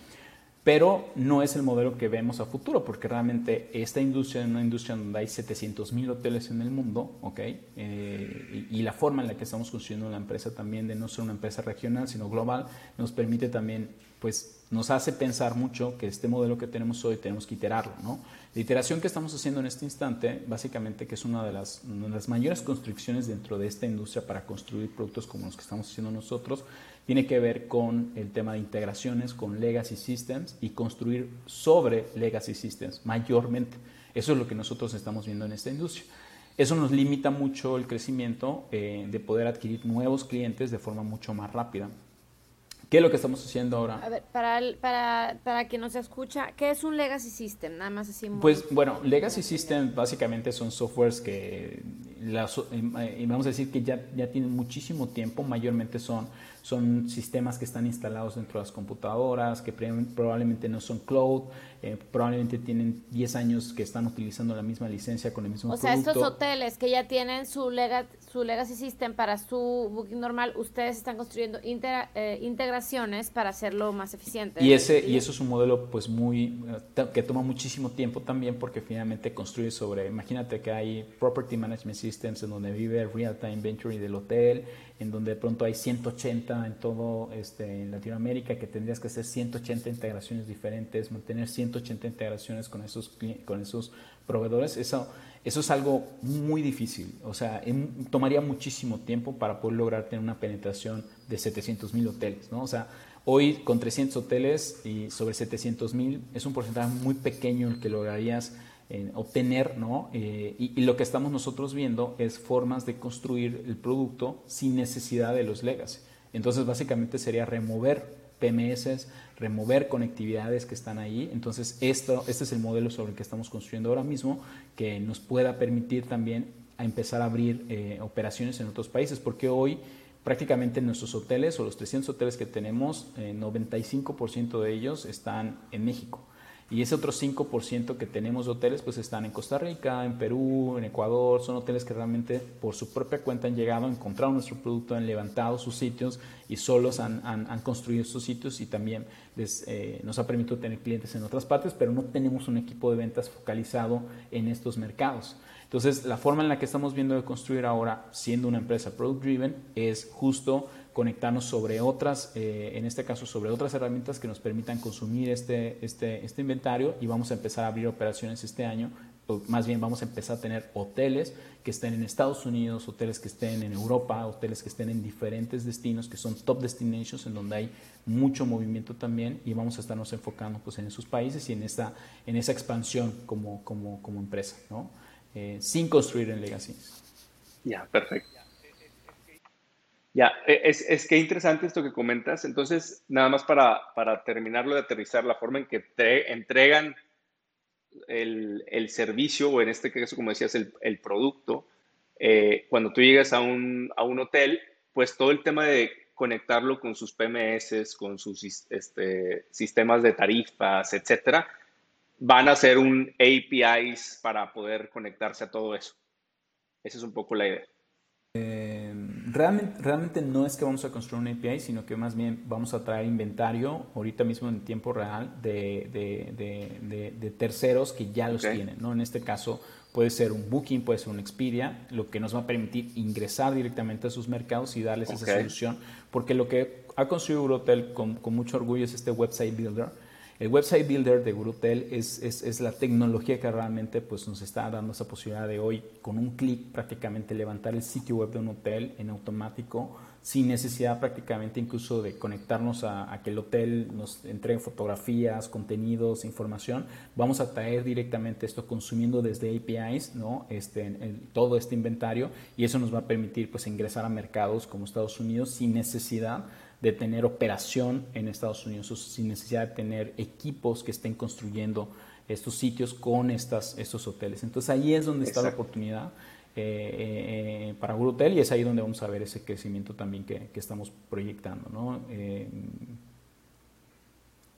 Pero no es el modelo que vemos a futuro, porque realmente esta industria es una industria donde hay 700 mil hoteles en el mundo, ¿ok? Eh, y, la forma en la que estamos construyendo la empresa también, de no ser una empresa regional, sino global, nos permite también, pues, nos hace pensar mucho que este modelo que tenemos hoy tenemos que iterarlo, ¿no? La iteración que estamos haciendo en este instante, básicamente, que es una de las, una de las mayores construcciones dentro de esta industria para construir productos como los que estamos haciendo nosotros, tiene que ver con el tema de integraciones con legacy systems y construir sobre legacy systems mayormente. Eso es lo que nosotros estamos viendo en esta industria. Eso nos limita mucho el crecimiento eh, de poder adquirir nuevos clientes de forma mucho más rápida. ¿Qué es lo que estamos haciendo ahora? A ver, para, para, para quien nos escucha, ¿qué es un legacy system? Nada más así. Pues bueno, legacy system básicamente son softwares que, eh, vamos a decir que ya, ya tienen muchísimo tiempo, mayormente son son sistemas que están instalados dentro de las computadoras, que probablemente no son cloud, eh, probablemente tienen 10 años que están utilizando la misma licencia con el mismo o producto. O sea, estos hoteles que ya tienen su, su legacy system para su booking normal, ustedes están construyendo eh, integraciones para hacerlo más eficiente. Y ese y eso es un modelo pues muy eh, que toma muchísimo tiempo también porque finalmente construye sobre, imagínate que hay property management systems en donde vive real time inventory del hotel, en donde de pronto hay 180 en todo este, en Latinoamérica, que tendrías que hacer 180 integraciones diferentes, mantener 180 integraciones con esos, con esos proveedores, eso, eso es algo muy difícil. O sea, tomaría muchísimo tiempo para poder lograr tener una penetración de 700 mil hoteles, ¿no? O sea, hoy con 300 hoteles y sobre 700 mil es un porcentaje muy pequeño el que lograrías obtener, ¿no? Eh, y, lo que estamos nosotros viendo es formas de construir el producto sin necesidad de los legacy. Entonces, básicamente sería remover PMS, remover conectividades que están ahí. Entonces, esto, este es el modelo sobre el que estamos construyendo ahora mismo, que nos pueda permitir también a empezar a abrir eh, operaciones en otros países, porque hoy prácticamente en nuestros hoteles o los 300 hoteles que tenemos, 95% de ellos están en México. Y ese otro 5% que tenemos de hoteles, pues están en Costa Rica, en Perú, en Ecuador. Son hoteles que realmente por su propia cuenta han llegado, han encontrado nuestro producto, han levantado sus sitios y solos han, construido estos sitios y también eh, nos ha permitido tener clientes en otras partes, pero no tenemos un equipo de ventas focalizado en estos mercados. Entonces, la forma en la que estamos viendo de construir ahora, siendo una empresa product driven, es justo conectarnos sobre otras, eh, en este caso sobre otras herramientas que nos permitan consumir este, este, este inventario y vamos a empezar a abrir operaciones este año, más bien vamos a empezar a tener hoteles que estén en Estados Unidos, hoteles que estén en Europa, hoteles que estén en diferentes destinos que son top destinations en donde hay mucho movimiento también y vamos a estarnos enfocando pues en esos países y en esa, en esa expansión como, como, como empresa, ¿no? Eh, sin construir en legacy. Ya, perfecto. E, es, es que interesante esto que comentas. Entonces, nada más para, para terminarlo de aterrizar, la forma en que te entregan el, el, servicio, o en este caso, como decías, el, el producto, eh, cuando tú llegas a un, a un, hotel, pues todo el tema de conectarlo con sus PMS, con sus este, sistemas de tarifas, etcétera, van a ser un APIs para poder conectarse a todo eso. Esa es un poco la idea. Eh, realmente, realmente no es que vamos a construir un API, sino que más bien vamos a traer inventario ahorita mismo en tiempo real de, de, de, terceros que ya los tienen. ¿no? En este caso puede ser un Booking, puede ser un Expedia, lo que nos va a permitir ingresar directamente a sus mercados y darles esa solución. Porque lo que ha construido Eurotel con, con mucho orgullo es este website builder el website builder de Gurutel es, es, la tecnología que realmente pues, nos está dando esa posibilidad de hoy, con un clic prácticamente levantar el sitio web de un hotel en automático, sin necesidad prácticamente incluso de conectarnos a, que el hotel nos entregue fotografías, contenidos, información. Vamos a traer directamente esto consumiendo desde APIs, ¿no? Este, todo este inventario y eso nos va a permitir pues, ingresar a mercados como Estados Unidos sin necesidad de tener operación en Estados Unidos, sin necesidad de tener equipos que estén construyendo estos sitios con estas, estos hoteles. Entonces ahí es donde está la oportunidad eh, eh, para Hotel y es ahí donde vamos a ver ese crecimiento también que, estamos proyectando. ¿no? Eh,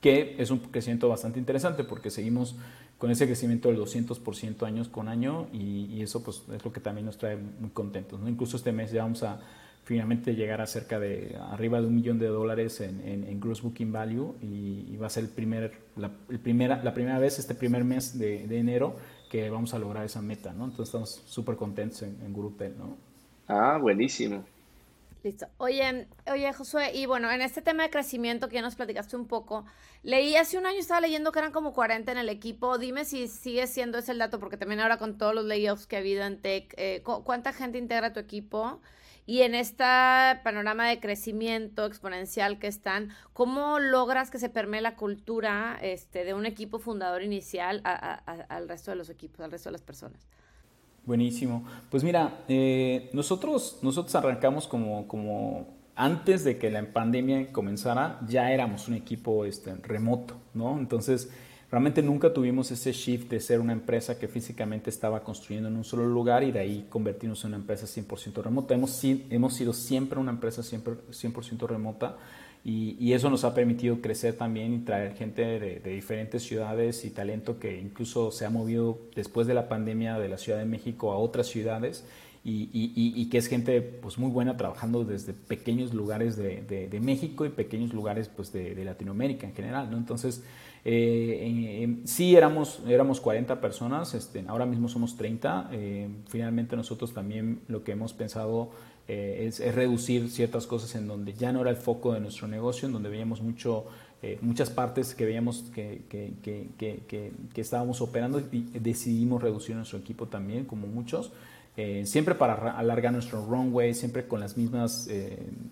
que es un crecimiento bastante interesante porque seguimos con ese crecimiento del 200% años con año y, eso pues es lo que también nos trae muy contentos. ¿no? Incluso este mes ya vamos a finalmente llegar a cerca de arriba de un millón de dólares en, en, gross booking value y, va a ser el primer, la, primera, la primera vez este primer mes de, de, enero que vamos a lograr esa meta, ¿no? Entonces estamos súper contentos en, en Gurutel, ¿no? Ah, buenísimo. Listo. Oye, oye, Josué, y bueno, en este tema de crecimiento que ya nos platicaste un poco, leí hace un año, estaba leyendo que eran como 40 en el equipo. Dime si sigue siendo ese el dato, porque también ahora con todos los layoffs que ha habido en Tech, eh, ¿cuánta gente integra tu equipo? Y en este panorama de crecimiento exponencial que están, ¿cómo logras que se permee la cultura este, de un equipo fundador inicial al resto de los equipos, al resto de las personas? Buenísimo. Pues mira, eh, nosotros, nosotros arrancamos como, como antes de que la pandemia comenzara, ya éramos un equipo este, remoto, ¿no? Entonces, Realmente nunca tuvimos ese shift de ser una empresa que físicamente estaba construyendo en un solo lugar y de ahí convertirnos en una empresa 100% remota. Hemos, sido siempre una empresa 100%, remota y, eso nos ha permitido crecer también y traer gente de, diferentes ciudades y talento que incluso se ha movido después de la pandemia de la Ciudad de México a otras ciudades y, que es gente pues muy buena trabajando desde pequeños lugares de, México y pequeños lugares pues de, Latinoamérica en general, ¿no? Entonces, eh, sí éramos, éramos 40 personas, este, ahora mismo somos 30. Eh, finalmente nosotros también lo que hemos pensado eh, es, reducir ciertas cosas en donde ya no era el foco de nuestro negocio, en donde veíamos mucho, muchas partes que veíamos que, que, que, que, estábamos operando y decidimos reducir nuestro equipo también, como muchos. Siempre para alargar nuestro runway, siempre con las mismas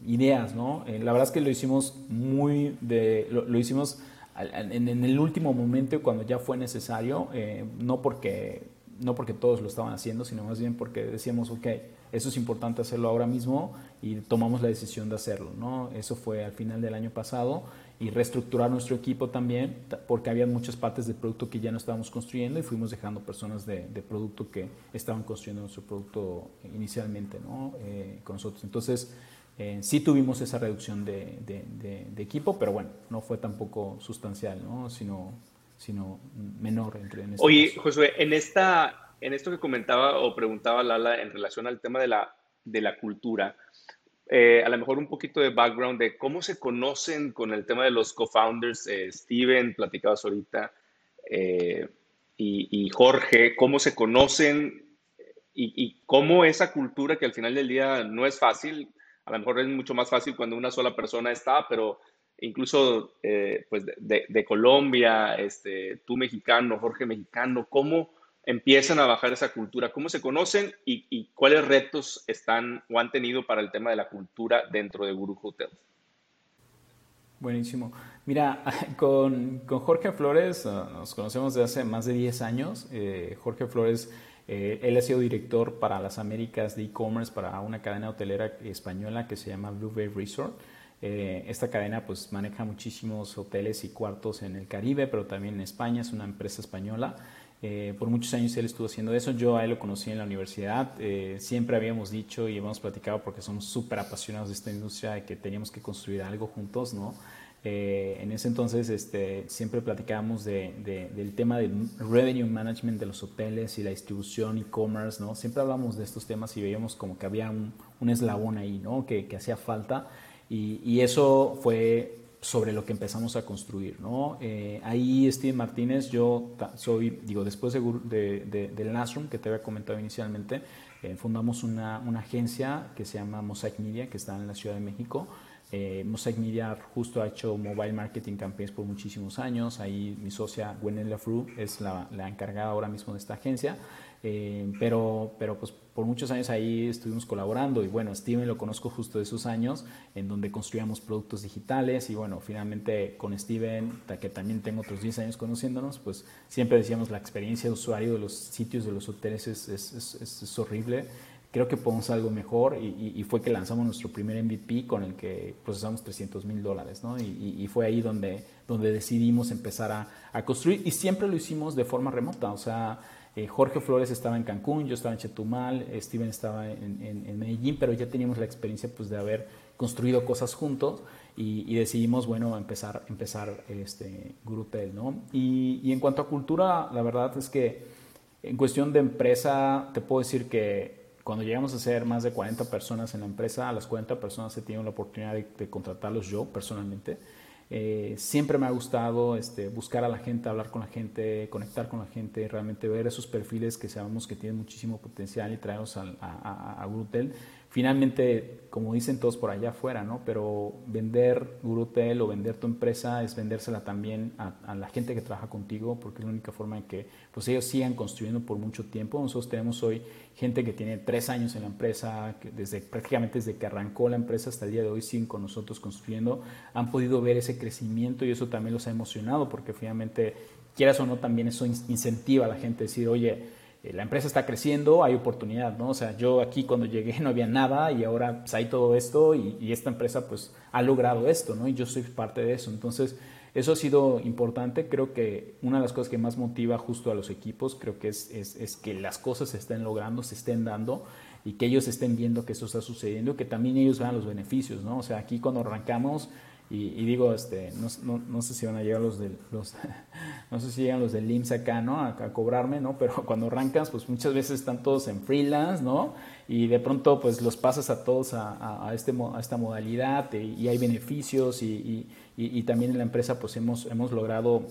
ideas, ¿no? la verdad es que lo hicimos muy de, lo hicimos en, el último momento cuando ya fue necesario, eh, no, porque, no porque todos lo estaban haciendo, sino más bien porque decíamos, ok, eso es importante hacerlo ahora mismo y tomamos la decisión de hacerlo. ¿no? Eso fue al final del año pasado y reestructurar nuestro equipo también, porque había muchas partes del producto que ya no estábamos construyendo y fuimos dejando personas de, producto que estaban construyendo nuestro producto inicialmente ¿no? Eh, con nosotros. Entonces, eh, sí tuvimos esa reducción de, de, equipo, pero bueno, no fue tampoco sustancial, ¿no? sino, sino menor. Entre, en este Oye, Josué, en, esta, en esto que comentaba o preguntaba Lala en relación al tema de la, de la cultura, eh, a lo mejor un poquito de background de cómo se conocen con el tema de los co-founders, eh, Steven, platicabas ahorita, eh, y, Jorge, cómo se conocen y, cómo esa cultura que al final del día no es fácil, a lo mejor es mucho más fácil cuando una sola persona está, pero incluso pues de, de, Colombia, este, tú mexicano, Jorge mexicano, cómo empiezan a bajar esa cultura? ¿Cómo se conocen y, cuáles retos están o han tenido para el tema de la cultura dentro de Guru Hotels? Buenísimo. Mira, con, Jorge Flores ah, nos conocemos desde hace más de 10 años. Eh, Jorge Flores, eh, él ha sido director para las Américas de e-commerce para una cadena hotelera española que se llama Blue Bay Resort. Eh, esta cadena pues maneja muchísimos hoteles y cuartos en el Caribe, pero también en España, es una empresa española. Eh, por muchos años él estuvo haciendo eso. Yo a él lo conocí en la universidad. Eh, siempre habíamos dicho y hemos platicado porque somos súper apasionados de esta industria de que teníamos que construir algo juntos, ¿no? Eh, en ese entonces este, siempre platicábamos de, del tema del revenue management de los hoteles y la distribución e-commerce, ¿no? Siempre hablábamos de estos temas y veíamos como que había un, un eslabón ahí, ¿no? Que, que hacía falta. Y, y, eso fue sobre lo que empezamos a construir. ¿no? Eh, ahí Steve Martínez, yo soy, digo, después de, del Nasrum que te había comentado inicialmente, eh, fundamos una, una, agencia que se llama Mosaic Media, que está en la Ciudad de México. Eh, Mosaic Media justo ha hecho mobile marketing campaigns por muchísimos años. Ahí mi socia Gwen Lafru es la, la encargada ahora mismo de esta agencia. Eh, pero, pero pues por muchos años ahí estuvimos colaborando y bueno, Steven lo conozco justo de esos años en donde construíamos productos digitales y bueno, finalmente con Steven, que también tengo otros 10 años conociéndonos, pues siempre decíamos la experiencia de usuario de los sitios de los hoteles es, es, es, es horrible. Creo que podemos algo mejor y, y, fue que lanzamos nuestro primer MVP con el que procesamos 300 mil dólares, ¿no? Y, y, fue ahí donde, donde decidimos empezar a, a construir y siempre lo hicimos de forma remota, o sea, eh, Jorge Flores estaba en Cancún, yo estaba en Chetumal, Steven estaba en, Medellín, pero ya teníamos la experiencia pues, de haber construido cosas juntos y, decidimos, bueno, empezar, empezar este Gurutel, ¿no? Y, y, en cuanto a cultura, la verdad es que en cuestión de empresa, te puedo decir que cuando llegamos a ser más de 40 personas en la empresa, a las 40 personas he tenido la oportunidad de contratarlos yo personalmente. Eh, siempre me ha gustado este, buscar a la gente, hablar con la gente, conectar con la gente, realmente ver esos perfiles que sabemos que tienen muchísimo potencial y traerlos a, a, a, Grutel. Finalmente, como dicen todos por allá afuera, ¿no? Pero vender Grutel o vender tu empresa es vendérsela también a, la gente que trabaja contigo, porque es la única forma en que pues, ellos sigan construyendo por mucho tiempo. Nosotros tenemos hoy gente que tiene tres años en la empresa, que desde, prácticamente desde que arrancó la empresa hasta el día de hoy siguen con nosotros construyendo, han podido ver ese crecimiento y eso también los ha emocionado porque finalmente, quieras o no, también eso incentiva a la gente a decir, oye, la empresa está creciendo, hay oportunidad, ¿no? O sea, yo aquí cuando llegué no había nada y ahora pues, hay todo esto y, y, esta empresa pues ha logrado esto, ¿no? Y yo soy parte de eso. Entonces, eso ha sido importante. Creo que una de las cosas que más motiva justo a los equipos, creo que es, es, que las cosas se estén logrando, se estén dando y que ellos estén viendo que eso está sucediendo, que también ellos vean los beneficios, ¿no? O sea, aquí cuando arrancamos, y, digo, este, no, no, no, sé si van a llegar los del, los, no sé si llegan los del IMSS acá, ¿no? A, cobrarme, ¿no? Pero cuando arrancas, pues muchas veces están todos en freelance, ¿no? Y de pronto, pues los pasas a todos a, este, a esta modalidad y, hay beneficios y, y, también en la empresa, pues hemos, hemos logrado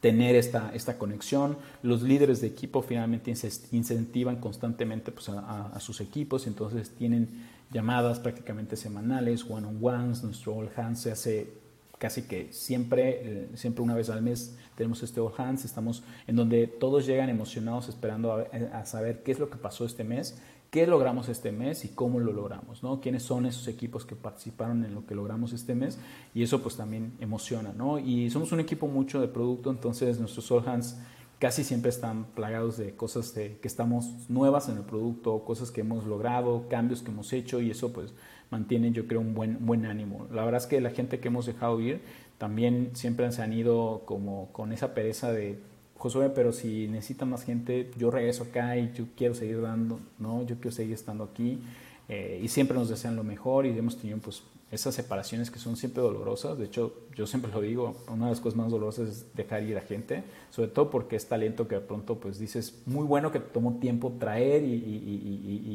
tener esta, esta conexión. Los líderes de equipo finalmente incentivan constantemente pues, a, a sus equipos, entonces tienen llamadas prácticamente semanales, one-on-ones, nuestro all hands se hace casi que siempre, eh, siempre una vez al mes tenemos este all hands, estamos en donde todos llegan emocionados esperando a, saber qué es lo que pasó este mes, qué logramos este mes y cómo lo logramos, ¿no? Quiénes son esos equipos que participaron en lo que logramos este mes y eso pues también emociona, ¿no? Y somos un equipo mucho de producto, entonces nuestros all hands casi siempre están plagados de cosas de, que estamos nuevas en el producto, cosas que hemos logrado, cambios que hemos hecho y eso pues mantiene yo creo un buen, buen ánimo. La verdad es que la gente que hemos dejado ir también siempre se han ido como con esa pereza de Josué, pero si necesita más gente, yo regreso acá y yo quiero seguir dando, ¿no? Yo quiero seguir estando aquí. Eh, y siempre nos desean lo mejor y hemos tenido pues esas separaciones que son siempre dolorosas. De hecho, yo siempre lo digo, una de las cosas más dolorosas es dejar ir a gente, sobre todo porque es talento que de pronto pues dices, muy bueno que tomó tiempo traer y,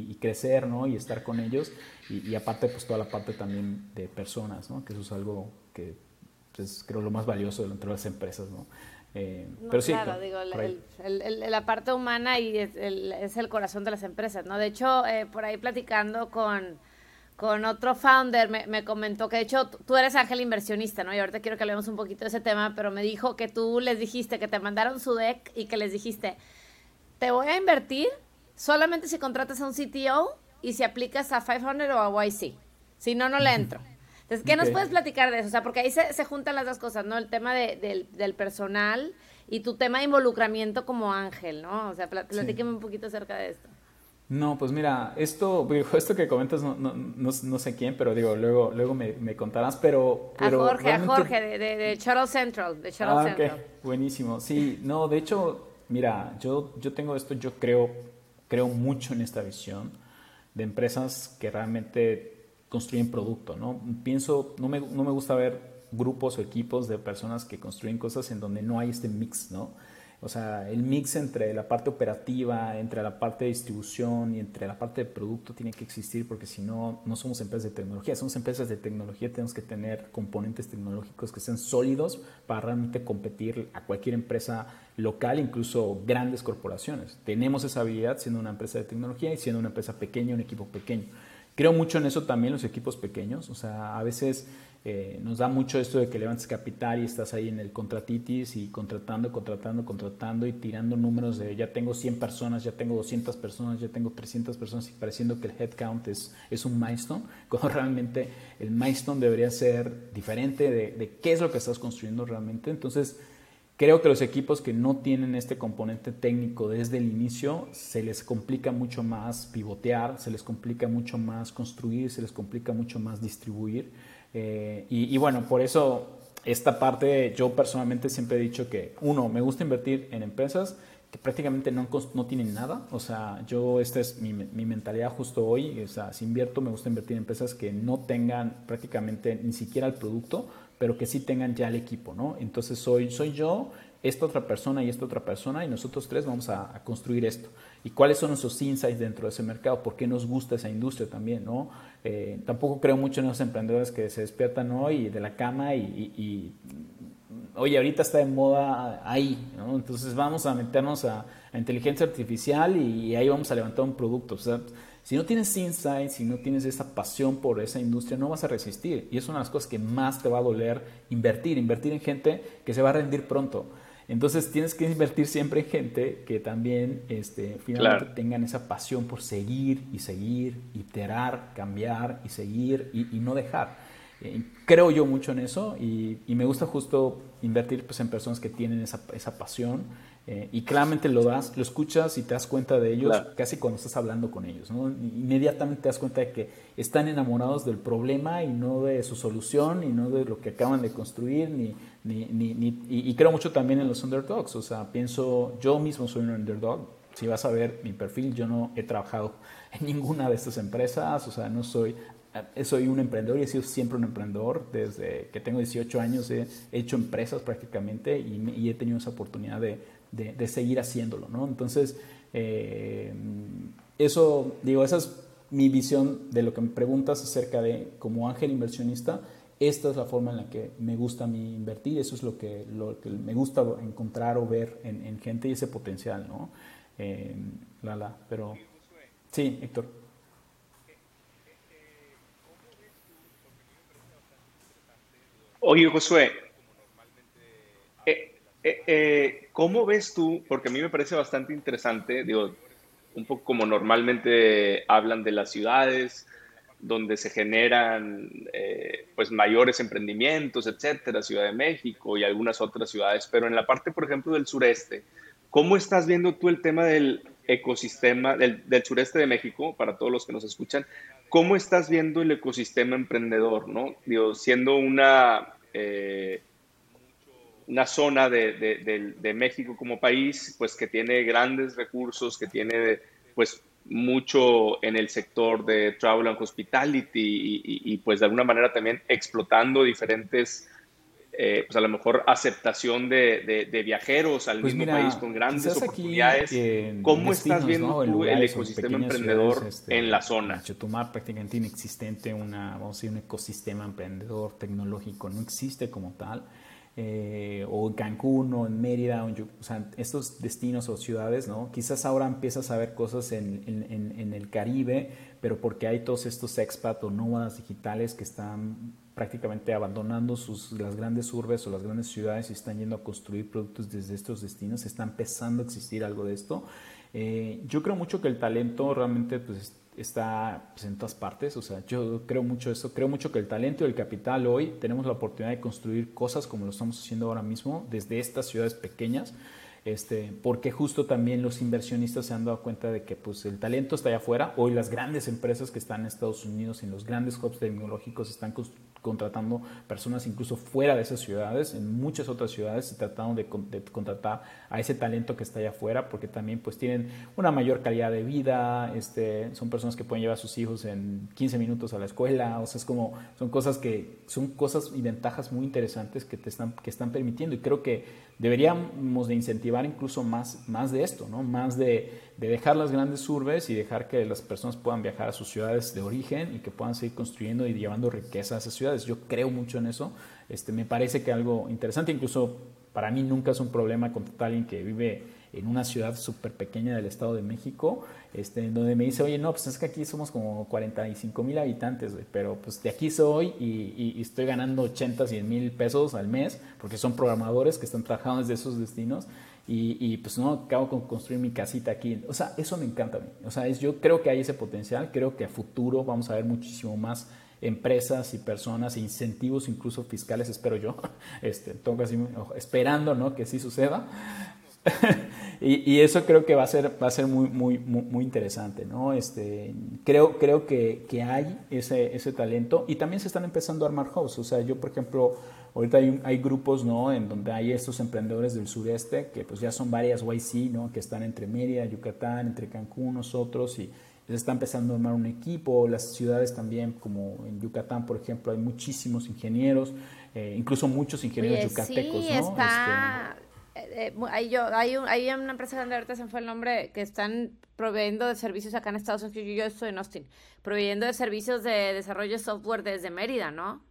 y, crecer, ¿no? Y estar con ellos. Y, aparte pues toda la parte también de personas, ¿no? Que eso es algo que es creo lo más valioso dentro de las empresas, ¿no? Eh, pero sí, claro, digo, la parte humana y es el, corazón de las empresas, ¿no? De hecho, eh, por ahí platicando con, con otro founder, me, comentó que de hecho tú eres ángel inversionista, ¿no? Y ahorita quiero que hablemos un poquito de ese tema, pero me dijo que tú les dijiste que te mandaron su deck y que les dijiste, te voy a invertir solamente si contratas a un CTO y si aplicas a 500 o a YC. Si no, no le entro. Entonces, ¿qué nos puedes platicar de eso? O sea, porque ahí se, se juntan las dos cosas, ¿no? El tema de, del, personal y tu tema de involucramiento como ángel, ¿no? O sea, platíqueme un poquito acerca de esto. No, pues mira, esto, esto que comentas no, no, no, sé quién, pero digo, luego, luego me, me contarás, pero, pero... A Jorge, a Jorge, de, de, de Central, de ah, Central. buenísimo. Sí, no, de hecho, mira, yo, yo tengo esto, yo creo, creo mucho en esta visión de empresas que realmente construyen producto, ¿no? Pienso, no me, no me gusta ver grupos o equipos de personas que construyen cosas en donde no hay este mix, ¿no? O sea, el mix entre la parte operativa, entre la parte de distribución y entre la parte de producto tiene que existir porque si no, no somos empresas de tecnología. Somos empresas de tecnología, tenemos que tener componentes tecnológicos que sean sólidos para realmente competir a cualquier empresa local, incluso grandes corporaciones. Tenemos esa habilidad siendo una empresa de tecnología y siendo una empresa pequeña, un equipo pequeño. Creo mucho en eso también los equipos pequeños, o sea, a veces eh, nos da mucho esto de que levantes capital y estás ahí en el contratitis y contratando, contratando, contratando y tirando números de ya tengo 100 personas, ya tengo 200 personas, ya tengo 300 personas y pareciendo que el headcount es, es un milestone, cuando realmente el milestone debería ser diferente de, de qué es lo que estás construyendo realmente. Entonces, Creo que los equipos que no tienen este componente técnico desde el inicio, se les complica mucho más pivotear, se les complica mucho más construir, se les complica mucho más distribuir. Eh, y, bueno, por eso esta parte yo personalmente siempre he dicho que, uno, me gusta invertir en empresas que prácticamente no, no tienen nada. O sea, yo, esta es mi, mi, mentalidad justo hoy. O sea, si invierto, me gusta invertir en empresas que no tengan prácticamente ni siquiera el producto, pero que sí tengan ya el equipo, ¿no? Entonces soy, soy yo, esta otra persona y esta otra persona y nosotros tres vamos a, construir esto. ¿Y cuáles son nuestros insights dentro de ese mercado? ¿Por qué nos gusta esa industria también, no? Eh, tampoco creo mucho en los emprendedores que se despiertan hoy de la cama y, oye, ahorita está de moda ahí. Entonces vamos a meternos a, inteligencia artificial y, ahí vamos a levantar un producto. Si no tienes insight, si no tienes esa pasión por esa industria, no vas a resistir. Y es una de las cosas que más te va a doler invertir, invertir en gente que se va a rendir pronto. Entonces tienes que invertir siempre en gente que también este, finalmente tengan esa pasión por seguir y seguir, iterar, cambiar y seguir y, no dejar. Eh, creo yo mucho en eso y, me gusta justo invertir pues, en personas que tienen esa, esa pasión eh, y claramente lo das, lo escuchas y te das cuenta de ellos casi cuando estás hablando con ellos. ¿no? Inmediatamente te das cuenta de que están enamorados del problema y no de su solución y no de lo que acaban de construir. Ni, ni, ni, y, creo mucho también en los underdogs. O sea, pienso, yo mismo soy un underdog. Si vas a ver mi perfil, yo no he trabajado en ninguna de estas empresas. O sea, no soy eh, soy un emprendedor y he sido siempre un emprendedor. Desde que tengo 18 años he hecho empresas prácticamente y, he tenido esa oportunidad de, de, seguir haciéndolo, ¿no? Entonces, eh, eso, digo, esa es mi visión de lo que me preguntas acerca de, como ángel inversionista, esta es la forma en la que me gusta a mí invertir, eso es lo que, lo que me gusta encontrar o ver en, gente y ese potencial, ¿no? Eh, la, pero... Sí, Héctor. Oye, Josué, eh, eh, ¿cómo ves tú? Porque a mí me parece bastante interesante, digo, un poco como normalmente hablan de las ciudades, donde se generan eh, pues mayores emprendimientos, etcétera, Ciudad de México y algunas otras ciudades, pero en la parte, por ejemplo, del sureste, ¿Cómo estás viendo tú el tema del ecosistema del, sureste de México, para todos los que nos escuchan? ¿Cómo estás viendo el ecosistema emprendedor, no? Digo, siendo una, eh, una zona de, de, México como país, pues que tiene grandes recursos, que tiene, pues, mucho en el sector de travel and hospitality y, pues de alguna manera también explotando diferentes, eh, pues a lo mejor aceptación de, de, viajeros al pues mismo país con grandes oportunidades. ¿Cómo estás viendo tú el ecosistema emprendedor este, en la zona? Chetumal prácticamente inexistente, una, vamos a decir, un ecosistema emprendedor tecnológico, no existe como tal. Eh, o en Cancún o en Mérida, o, sea, estos destinos o ciudades, ¿no? Quizás ahora empiezas a ver cosas en, el Caribe, pero porque hay todos estos expat o nómadas digitales que están prácticamente abandonando sus, las grandes urbes o las grandes ciudades y están yendo a construir productos desde estos destinos, está empezando a existir algo de esto. Eh, yo creo mucho que el talento realmente pues, está pues, en todas partes. O sea, yo creo mucho eso. Creo mucho que el talento y el capital hoy tenemos la oportunidad de construir cosas como lo estamos haciendo ahora mismo desde estas ciudades pequeñas. Este, porque justo también los inversionistas se han dado cuenta de que pues, el talento está allá afuera. Hoy las grandes empresas que están en Estados Unidos, en los grandes hubs tecnológicos, están contratando personas incluso fuera de esas ciudades, en muchas otras ciudades, y tratando de, contratar a ese talento que está allá afuera, porque también pues tienen una mayor calidad de vida, este, son personas que pueden llevar a sus hijos en 15 minutos a la escuela, o sea, es como, son cosas que, son cosas y ventajas muy interesantes que te están, que están permitiendo, y creo que deberíamos de incentivar incluso más, más de esto, ¿no? Más de, de dejar las grandes urbes y dejar que las personas puedan viajar a sus ciudades de origen y que puedan seguir construyendo y llevando riqueza a esas ciudades. Yo creo mucho en eso. Este, me parece que algo interesante, incluso para mí nunca es un problema contratar a alguien que vive en una ciudad súper pequeña del Estado de México, este, donde me dice, oye, no, pues es que aquí somos como 45 mil habitantes, pero pues de aquí soy y, y, estoy ganando 80, 100 mil pesos al mes, porque son programadores que están trabajando desde esos destinos y, pues no, acabo con construir mi casita aquí. O sea, eso me encanta a mí. O sea, es, yo creo que hay ese potencial, creo que a futuro vamos a ver muchísimo más empresas y personas e incentivos incluso fiscales, espero yo, este, así, esperando ¿no? que sí suceda. y, eso creo que va a ser, va a ser muy, muy, muy, interesante, ¿no? Este, creo creo que, que, hay ese, ese talento y también se están empezando a armar hubs. O sea, yo, por ejemplo, Ahorita hay, hay, grupos, ¿no? En donde hay estos emprendedores del sureste, que pues ya son varias YC, ¿no? Que están entre Mérida, Yucatán, entre Cancún, nosotros, y se está empezando a armar un equipo. Las ciudades también, como en Yucatán, por ejemplo, hay muchísimos ingenieros, eh, incluso muchos ingenieros yucatecos, sí, Está... Este, eh, hay, yo, hay, hay una empresa grande, ahorita se fue el nombre, que están proveyendo de servicios acá en Estados Unidos, yo, yo estoy en Austin, proveyendo de servicios de desarrollo de software desde Mérida, ¿no?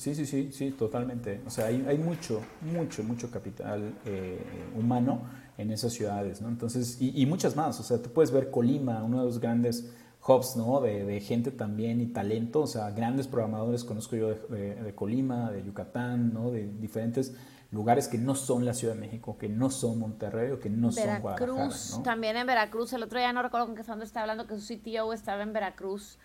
Sí, sí, sí, sí, totalmente. O sea, hay, hay mucho, mucho, mucho capital eh, humano en esas ciudades, ¿no? Entonces, y, muchas más. O sea, tú puedes ver Colima, uno de los grandes hubs, ¿no? De, de gente también y talento. O sea, grandes programadores conozco yo de, de, Colima, de Yucatán, ¿no? De diferentes lugares que no son la Ciudad de México, que no son Monterrey o que no son Guadalajara. ¿no? También en Veracruz. El otro día no recuerdo con qué fondo estaba hablando, que su sitio estaba en Veracruz.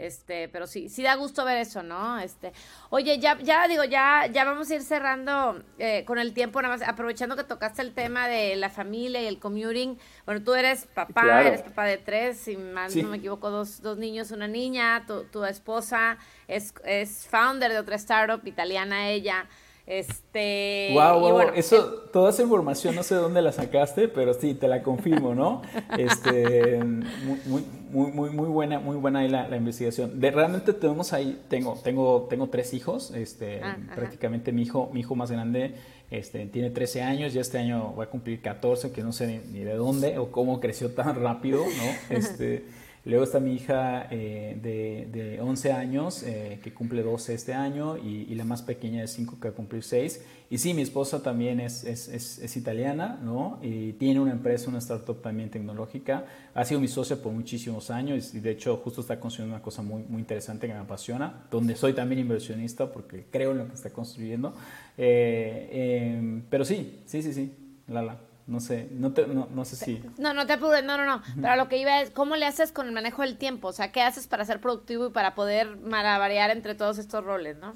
Este, pero sí, sí da gusto ver eso, ¿no? Este, oye, ya, ya digo, ya, ya vamos a ir cerrando eh, con el tiempo, nada más, aprovechando que tocaste el tema de la familia y el commuting. Bueno, tú eres papá, eres papá de tres, si mal no me equivoco, dos, dos niños, una niña, tu, tu esposa es, es founder de otra startup italiana ella. Este. Wow, Eso, toda esa información no sé de dónde la sacaste, pero sí, te la confirmo, ¿no? Este, muy, muy, muy, muy buena, muy buena ahí la, investigación. De, realmente tenemos ahí, tengo, tengo, tengo tres hijos, este, ah, prácticamente mi hijo, mi hijo más grande, este, tiene 13 años, ya este año va a cumplir 14, que no sé ni, de dónde o cómo creció tan rápido, ¿no? Este. Luego está mi hija eh, de, de, 11 años, eh, que cumple 12 este año, y, la más pequeña de 5, que va a cumplir 6. Y sí, mi esposa también es, es, es, italiana, ¿no? Y tiene una empresa, una startup también tecnológica. Ha sido mi socia por muchísimos años y de hecho justo está construyendo una cosa muy, muy interesante que me apasiona, donde soy también inversionista porque creo en lo que está construyendo. Eh, pero sí, sí, sí, sí, Lala. No sé, no, te, no, no sé si... No, no te apures, no, no, no. Pero lo que iba es, ¿cómo le haces con el manejo del tiempo? O sea, ¿qué haces para ser productivo y para poder maravariar entre todos estos roles, no?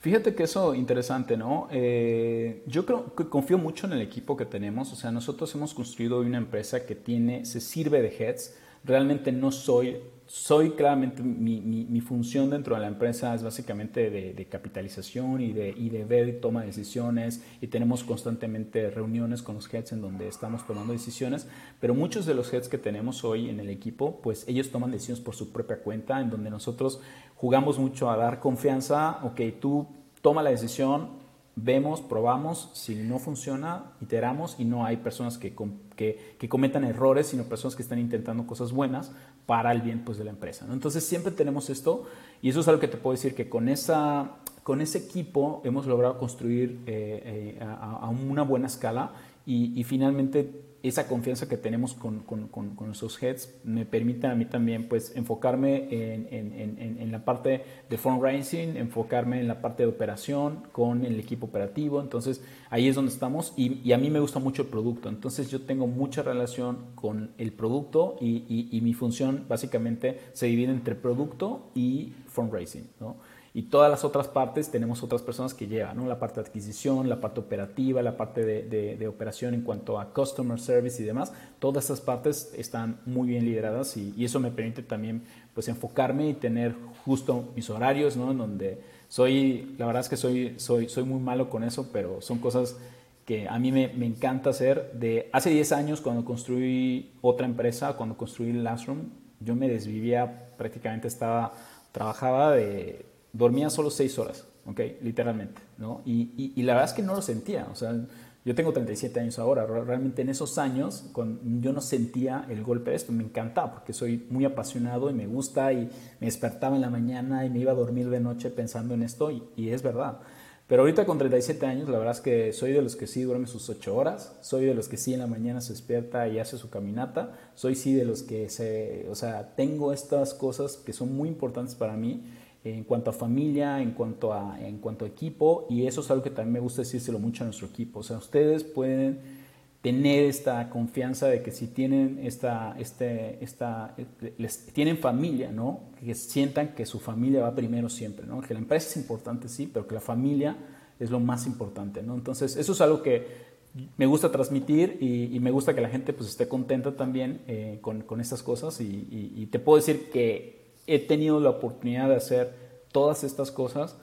Fíjate que eso interesante, ¿no? Eh, yo creo que confío mucho en el equipo que tenemos. O sea, nosotros hemos construido una empresa que tiene, se sirve de heads. Realmente no soy soy claramente, mi, mi, función dentro de la empresa es básicamente de, capitalización y de, y de ver y toma de decisiones y tenemos constantemente reuniones con los heads en donde estamos tomando decisiones, pero muchos de los heads que tenemos hoy en el equipo, pues ellos toman decisiones por su propia cuenta, en donde nosotros jugamos mucho a dar confianza, ok, tú toma la decisión, vemos, probamos, si no funciona, iteramos y no hay personas que, que, que, cometan errores, sino personas que están intentando cosas buenas para el bien pues, de la empresa. Entonces siempre tenemos esto y eso es algo que te puedo decir que con, esa, con ese equipo hemos logrado construir eh, eh, a, una buena escala y, y finalmente esa confianza que tenemos con, con, con, nuestros heads me permite a mí también pues enfocarme en, en, en, la parte de fundraising, enfocarme en la parte de operación con el equipo operativo, entonces ahí es donde estamos y, y a mí me gusta mucho el producto, entonces yo tengo mucha relación con el producto y, y, y mi función básicamente se divide entre producto y fundraising, ¿no? Y todas las otras partes tenemos otras personas que llevan, ¿no? La parte de adquisición, la parte operativa, la parte de, de, operación en cuanto a customer service y demás. Todas esas partes están muy bien lideradas y, y, eso me permite también pues enfocarme y tener justo mis horarios, ¿no? En donde soy, la verdad es que soy, soy, soy muy malo con eso, pero son cosas que a mí me, me encanta hacer. De hace 10 años cuando construí otra empresa, cuando construí Last Room, yo me desvivía, prácticamente estaba, trabajaba de dormía solo seis horas, ¿ok? Literalmente, ¿no? Y, y, la verdad es que no lo sentía, o sea, yo tengo 37 años ahora, realmente en esos años yo no sentía el golpe de esto, me encantaba porque soy muy apasionado y me gusta y me despertaba en la mañana y me iba a dormir de noche pensando en esto y, y es verdad. Pero ahorita con 37 años, la verdad es que soy de los que sí duerme sus 8 horas, soy de los que sí en la mañana se despierta y hace su caminata, soy sí de los que se, o sea, tengo estas cosas que son muy importantes para mí en cuanto a familia, en cuanto a, en cuanto a equipo, y eso es algo que también me gusta decírselo mucho a nuestro equipo. O sea, ustedes pueden tener esta confianza de que si tienen esta, este, esta, les, tienen familia, ¿no? Que sientan que su familia va primero siempre, ¿no? Que la empresa es importante, sí, pero que la familia es lo más importante, ¿no? Entonces, eso es algo que me gusta transmitir y, me gusta que la gente pues esté contenta también eh, con, con, estas cosas y, y te puedo decir que he tenido la oportunidad de hacer todas estas cosas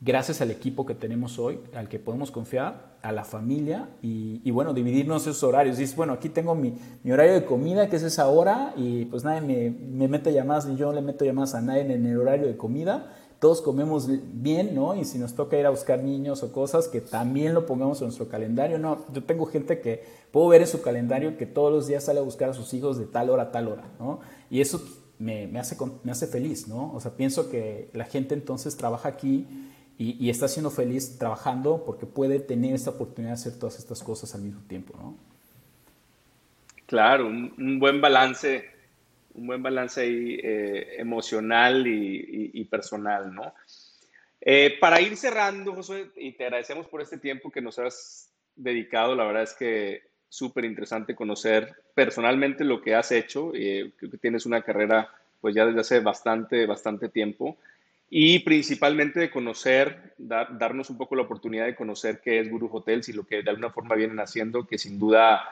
gracias al equipo que tenemos hoy, al que podemos confiar, a la familia y, bueno, dividirnos esos horarios. Dices, bueno, aquí tengo mi, horario de comida, que es esa hora, y pues nadie me, me mete llamadas, ni yo le meto llamadas a nadie en el horario de comida. Todos comemos bien, ¿no? Y si nos toca ir a buscar niños o cosas, que también lo pongamos en nuestro calendario. No, yo tengo gente que puedo ver en su calendario que todos los días sale a buscar a sus hijos de tal hora a tal hora, ¿no? Y eso me, hace, me hace feliz, ¿no? O sea, pienso que la gente entonces trabaja aquí y, está siendo feliz trabajando porque puede tener esta oportunidad de hacer todas estas cosas al mismo tiempo, ¿no? Claro, un, buen balance, un buen balance ahí eh, emocional y, personal, ¿no? Eh, para ir cerrando, Josué, y te agradecemos por este tiempo que nos has dedicado, la verdad es que súper interesante conocer personalmente lo que has hecho. Eh, creo que tienes una carrera pues ya desde hace bastante, bastante tiempo. Y principalmente de conocer, darnos un poco la oportunidad de conocer qué es Guru Hotels y lo que de alguna forma vienen haciendo, que sin duda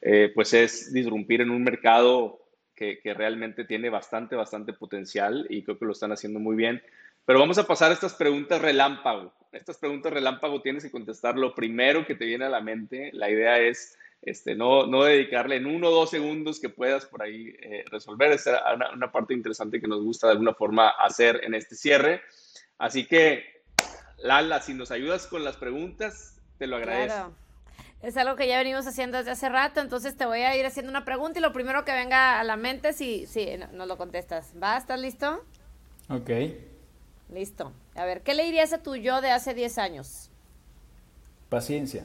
eh, pues es disrumpir en un mercado que, que, realmente tiene bastante, bastante potencial y creo que lo están haciendo muy bien. Pero vamos a pasar a estas preguntas relámpago. Estas preguntas relámpago tienes que contestar lo primero que te viene a la mente. La idea es este, no, no dedicarle en uno o dos segundos que puedas por ahí eh, resolver. Esa es una, parte interesante que nos gusta de alguna forma hacer en este cierre. Así que, Lala, si nos ayudas con las preguntas, te lo agradezco. Es algo que ya venimos haciendo desde hace rato, entonces te voy a ir haciendo una pregunta y lo primero que venga a la mente, si, si nos lo contestas. ¿Va? ¿Estás listo? Ok. Listo. A ver, ¿qué le dirías a tu yo de hace 10 años? Paciencia.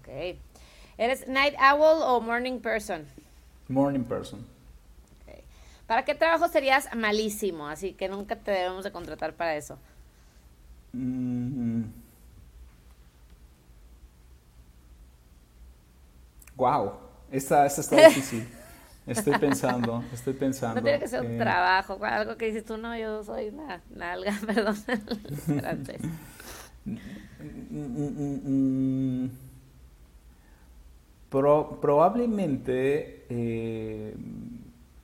Ok. ¿Eres night owl o morning person? Morning person. ¿Para qué trabajo serías malísimo? Así que nunca te debemos de contratar para eso. Wow, esta, esta está difícil. Estoy pensando, estoy pensando. No tiene que ser un eh, trabajo, algo que dices tú, no, yo soy una nalga, perdón, francés. Mm, mm, mm, pro- probablemente eh,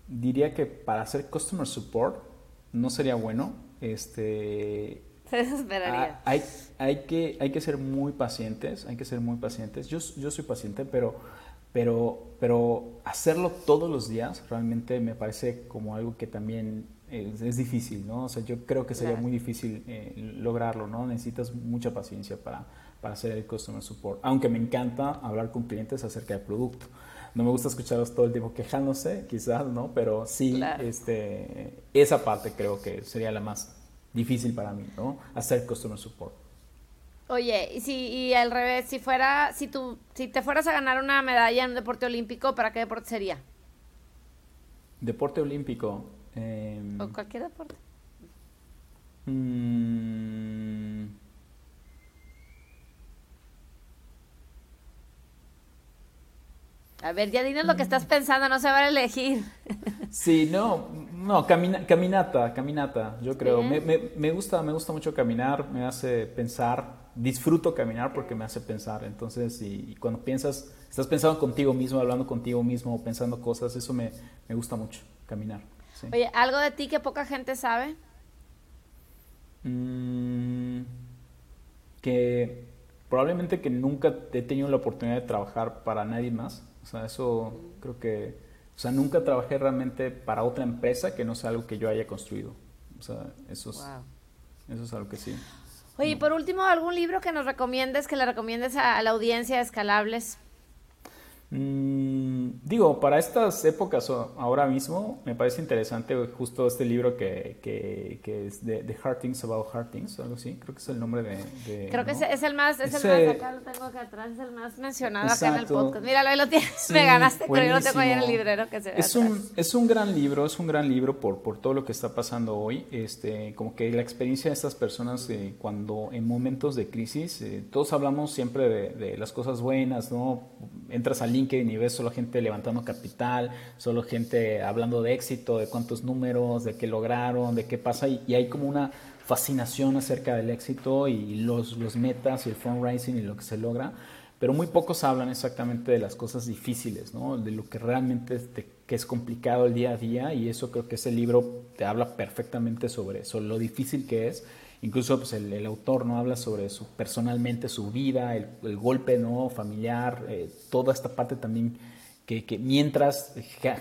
diría que para hacer customer support no sería bueno. Este, Se desesperaría. Hay, hay, que, hay que ser muy pacientes, hay que ser muy pacientes. Yo, yo soy paciente, pero, pero, pero hacerlo todos los días realmente me parece como algo que también es, es difícil, ¿no? O sea, yo creo que sería Claro. muy difícil eh, lograrlo, ¿no? Necesitas mucha paciencia para, para hacer el customer support. Aunque me encanta hablar con clientes acerca del producto. No me gusta escucharlos todo el tiempo quejándose, quizás, ¿no? Pero sí, Claro. este, esa parte creo que sería la más difícil para mí, ¿no? Hacer customer support. Oye, y si y al revés, si fuera, si tú, si te fueras a ganar una medalla en un deporte olímpico, ¿para qué deporte sería? Deporte olímpico. eh, O cualquier deporte. mm, A ver, ya dinos lo que estás pensando, no se va a elegir. sí, no, no, camina- caminata, caminata, yo creo. Me, me- me gusta, me gusta mucho caminar, me hace pensar, disfruto caminar porque me hace pensar. Entonces, y, y cuando piensas, estás pensando contigo mismo, hablando contigo mismo, pensando cosas, eso me, me gusta mucho, caminar. sí. Oye, algo de ti que poca gente sabe. Mm, que probablemente que nunca he tenido la oportunidad de trabajar para nadie más. O sea, eso creo que... O sea, nunca trabajé realmente para otra empresa que no sea algo que yo haya construido. O sea, eso es, Wow. eso es algo que sí. Oye, y por último, algún libro que nos recomiendes, que le recomiendes a, a la audiencia de Escalables. Mm, digo, para estas épocas ahora mismo me parece interesante justo este libro que, que, que es de, The Hard Things About Hard Things, algo así, creo que es el nombre de... de- Creo que ¿no? ese es el más, es Ese- el más, acá lo tengo acá atrás, es el más mencionado acá en el Exacto. podcast. Míralo, ahí lo tienes, Sí, me ganaste, pero yo lo tengo ahí en el librero que se ve Es atrás. un, es un gran libro, es un gran libro por, por todo lo que está pasando hoy. Este, como que la experiencia de estas personas eh, cuando en momentos de crisis, eh, todos hablamos siempre de, de las cosas buenas, ¿no? Entras a LinkedIn y ves solo gente levantando capital, solo gente hablando de éxito, de cuántos números, de qué lograron, de qué pasa, y, hay como una fascinación acerca del éxito y los, los metas y el fundraising y lo que se logra pero muy pocos hablan exactamente de las cosas difíciles, ¿no? de lo que realmente que es complicado el día a día y eso creo que ese libro te habla perfectamente sobre eso, lo difícil que es. Incluso pues, el, el autor no habla sobre su personalmente su vida, el, el golpe no familiar, eh, toda esta parte también que, que mientras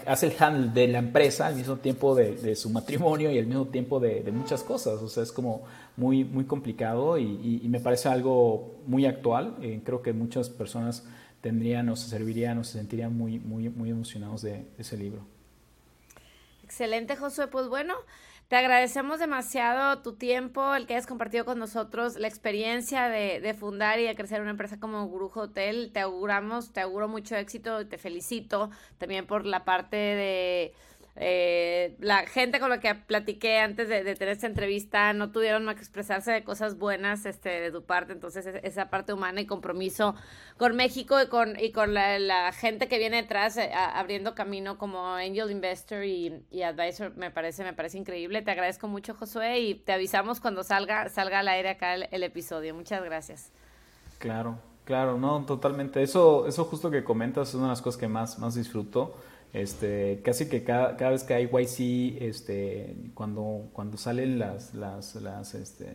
hace el handle de la empresa al mismo tiempo de, de su matrimonio y al mismo tiempo de, de muchas cosas. O sea, es como muy, muy complicado y, y- y me parece algo muy actual. Eh, creo que muchas personas tendrían o se servirían o se sentirían muy, muy, muy emocionados de ese libro. Excelente, Josué. Pues bueno, te agradecemos demasiado tu tiempo, el que hayas compartido con nosotros la experiencia de, de fundar y de crecer una empresa como Guru Hotel. Te auguramos, te auguro mucho éxito, te felicito también por la parte de eh, la gente con la que platiqué antes de, de tener esta entrevista no tuvieron más que expresarse de cosas buenas este, de tu parte, entonces es- esa parte humana y compromiso con México y con, y con la, la gente que viene detrás eh, abriendo camino como Angel Investor y, y Advisor me parece, me parece increíble. Te agradezco mucho, Josué, y te avisamos cuando salga, salga al aire acá el, el episodio. Muchas gracias. Claro, claro, no, totalmente. Eso, eso justo que comentas es una de las cosas que más, más disfruto. Este, casi que cada, cada vez que hay YC, este, cuando, cuando salen las, las, las, este,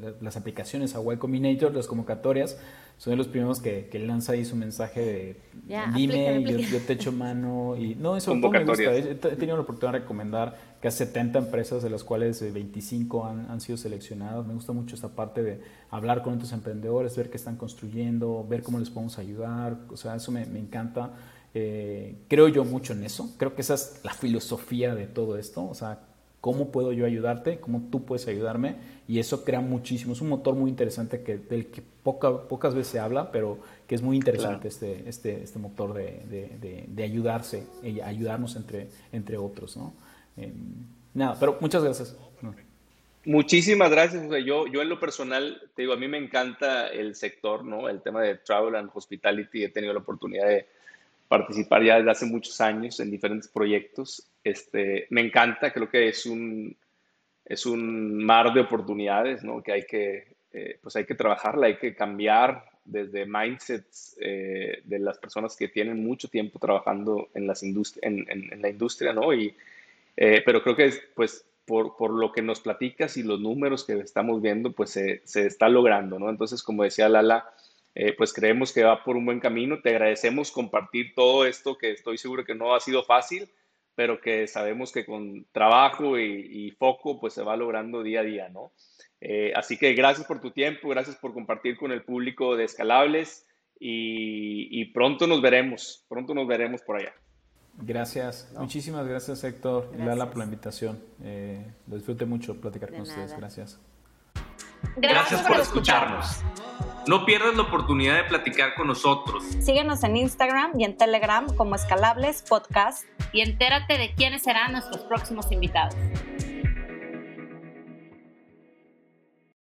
la- las aplicaciones a Y Combinator, las convocatorias, son de los primeros que, que lanza ahí su mensaje de dime, yo, aplícame". yo te echo mano y no, eso me gusta. He, he tenido la oportunidad de recomendar casi 70 empresas, de las cuales eh, 25 han, han sido seleccionadas. Me gusta mucho esta parte de hablar con otros emprendedores, ver qué están construyendo, ver cómo les podemos ayudar. O sea, eso me, me encanta. Eh, creo yo mucho en eso. Creo que esa es la filosofía de todo esto. O sea, cómo puedo yo ayudarte, cómo tú puedes ayudarme. Y eso crea muchísimo. Es un motor muy interesante que, del que poca- pocas veces se habla, pero que es muy interesante Claro. este, este, este motor de, de- de- de ayudarse, y ayudarnos entre, entre otros. ¿no? Eh, nada, pero muchas gracias. Muchísimas gracias. Yo, yo en lo personal, te digo, a mí me encanta el sector, ¿no? El tema de travel and hospitality. He tenido la oportunidad de, participar ya desde hace muchos años en diferentes proyectos. Este, me encanta, creo que es un, es un mar de oportunidades, ¿no? Que hay que, eh, pues hay que trabajarla, hay que cambiar desde mindsets eh, de las personas que tienen mucho tiempo trabajando en, las en, en, la industria, ¿no? Y, eh, pero creo que pues por, por, lo que nos platicas y los números que estamos viendo, pues se, se está logrando, ¿no? Entonces, como decía Lala, eh, pues creemos que va por un buen camino. Te agradecemos compartir todo esto que estoy seguro que no ha sido fácil, pero que sabemos que con trabajo y, foco, pues se va logrando día a día, ¿no? Eh, así que gracias por tu tiempo, gracias por compartir con el público de Escalables y, pronto nos veremos, pronto nos veremos por allá. Gracias, muchísimas gracias Héctor y Lala por la invitación. Eh, lo disfruté mucho platicar con ustedes, gracias. Gracias, por escucharnos. No pierdas la oportunidad de platicar con nosotros. Síguenos en Instagram y en Telegram como Escalables Podcast. Y entérate de quiénes serán nuestros próximos invitados.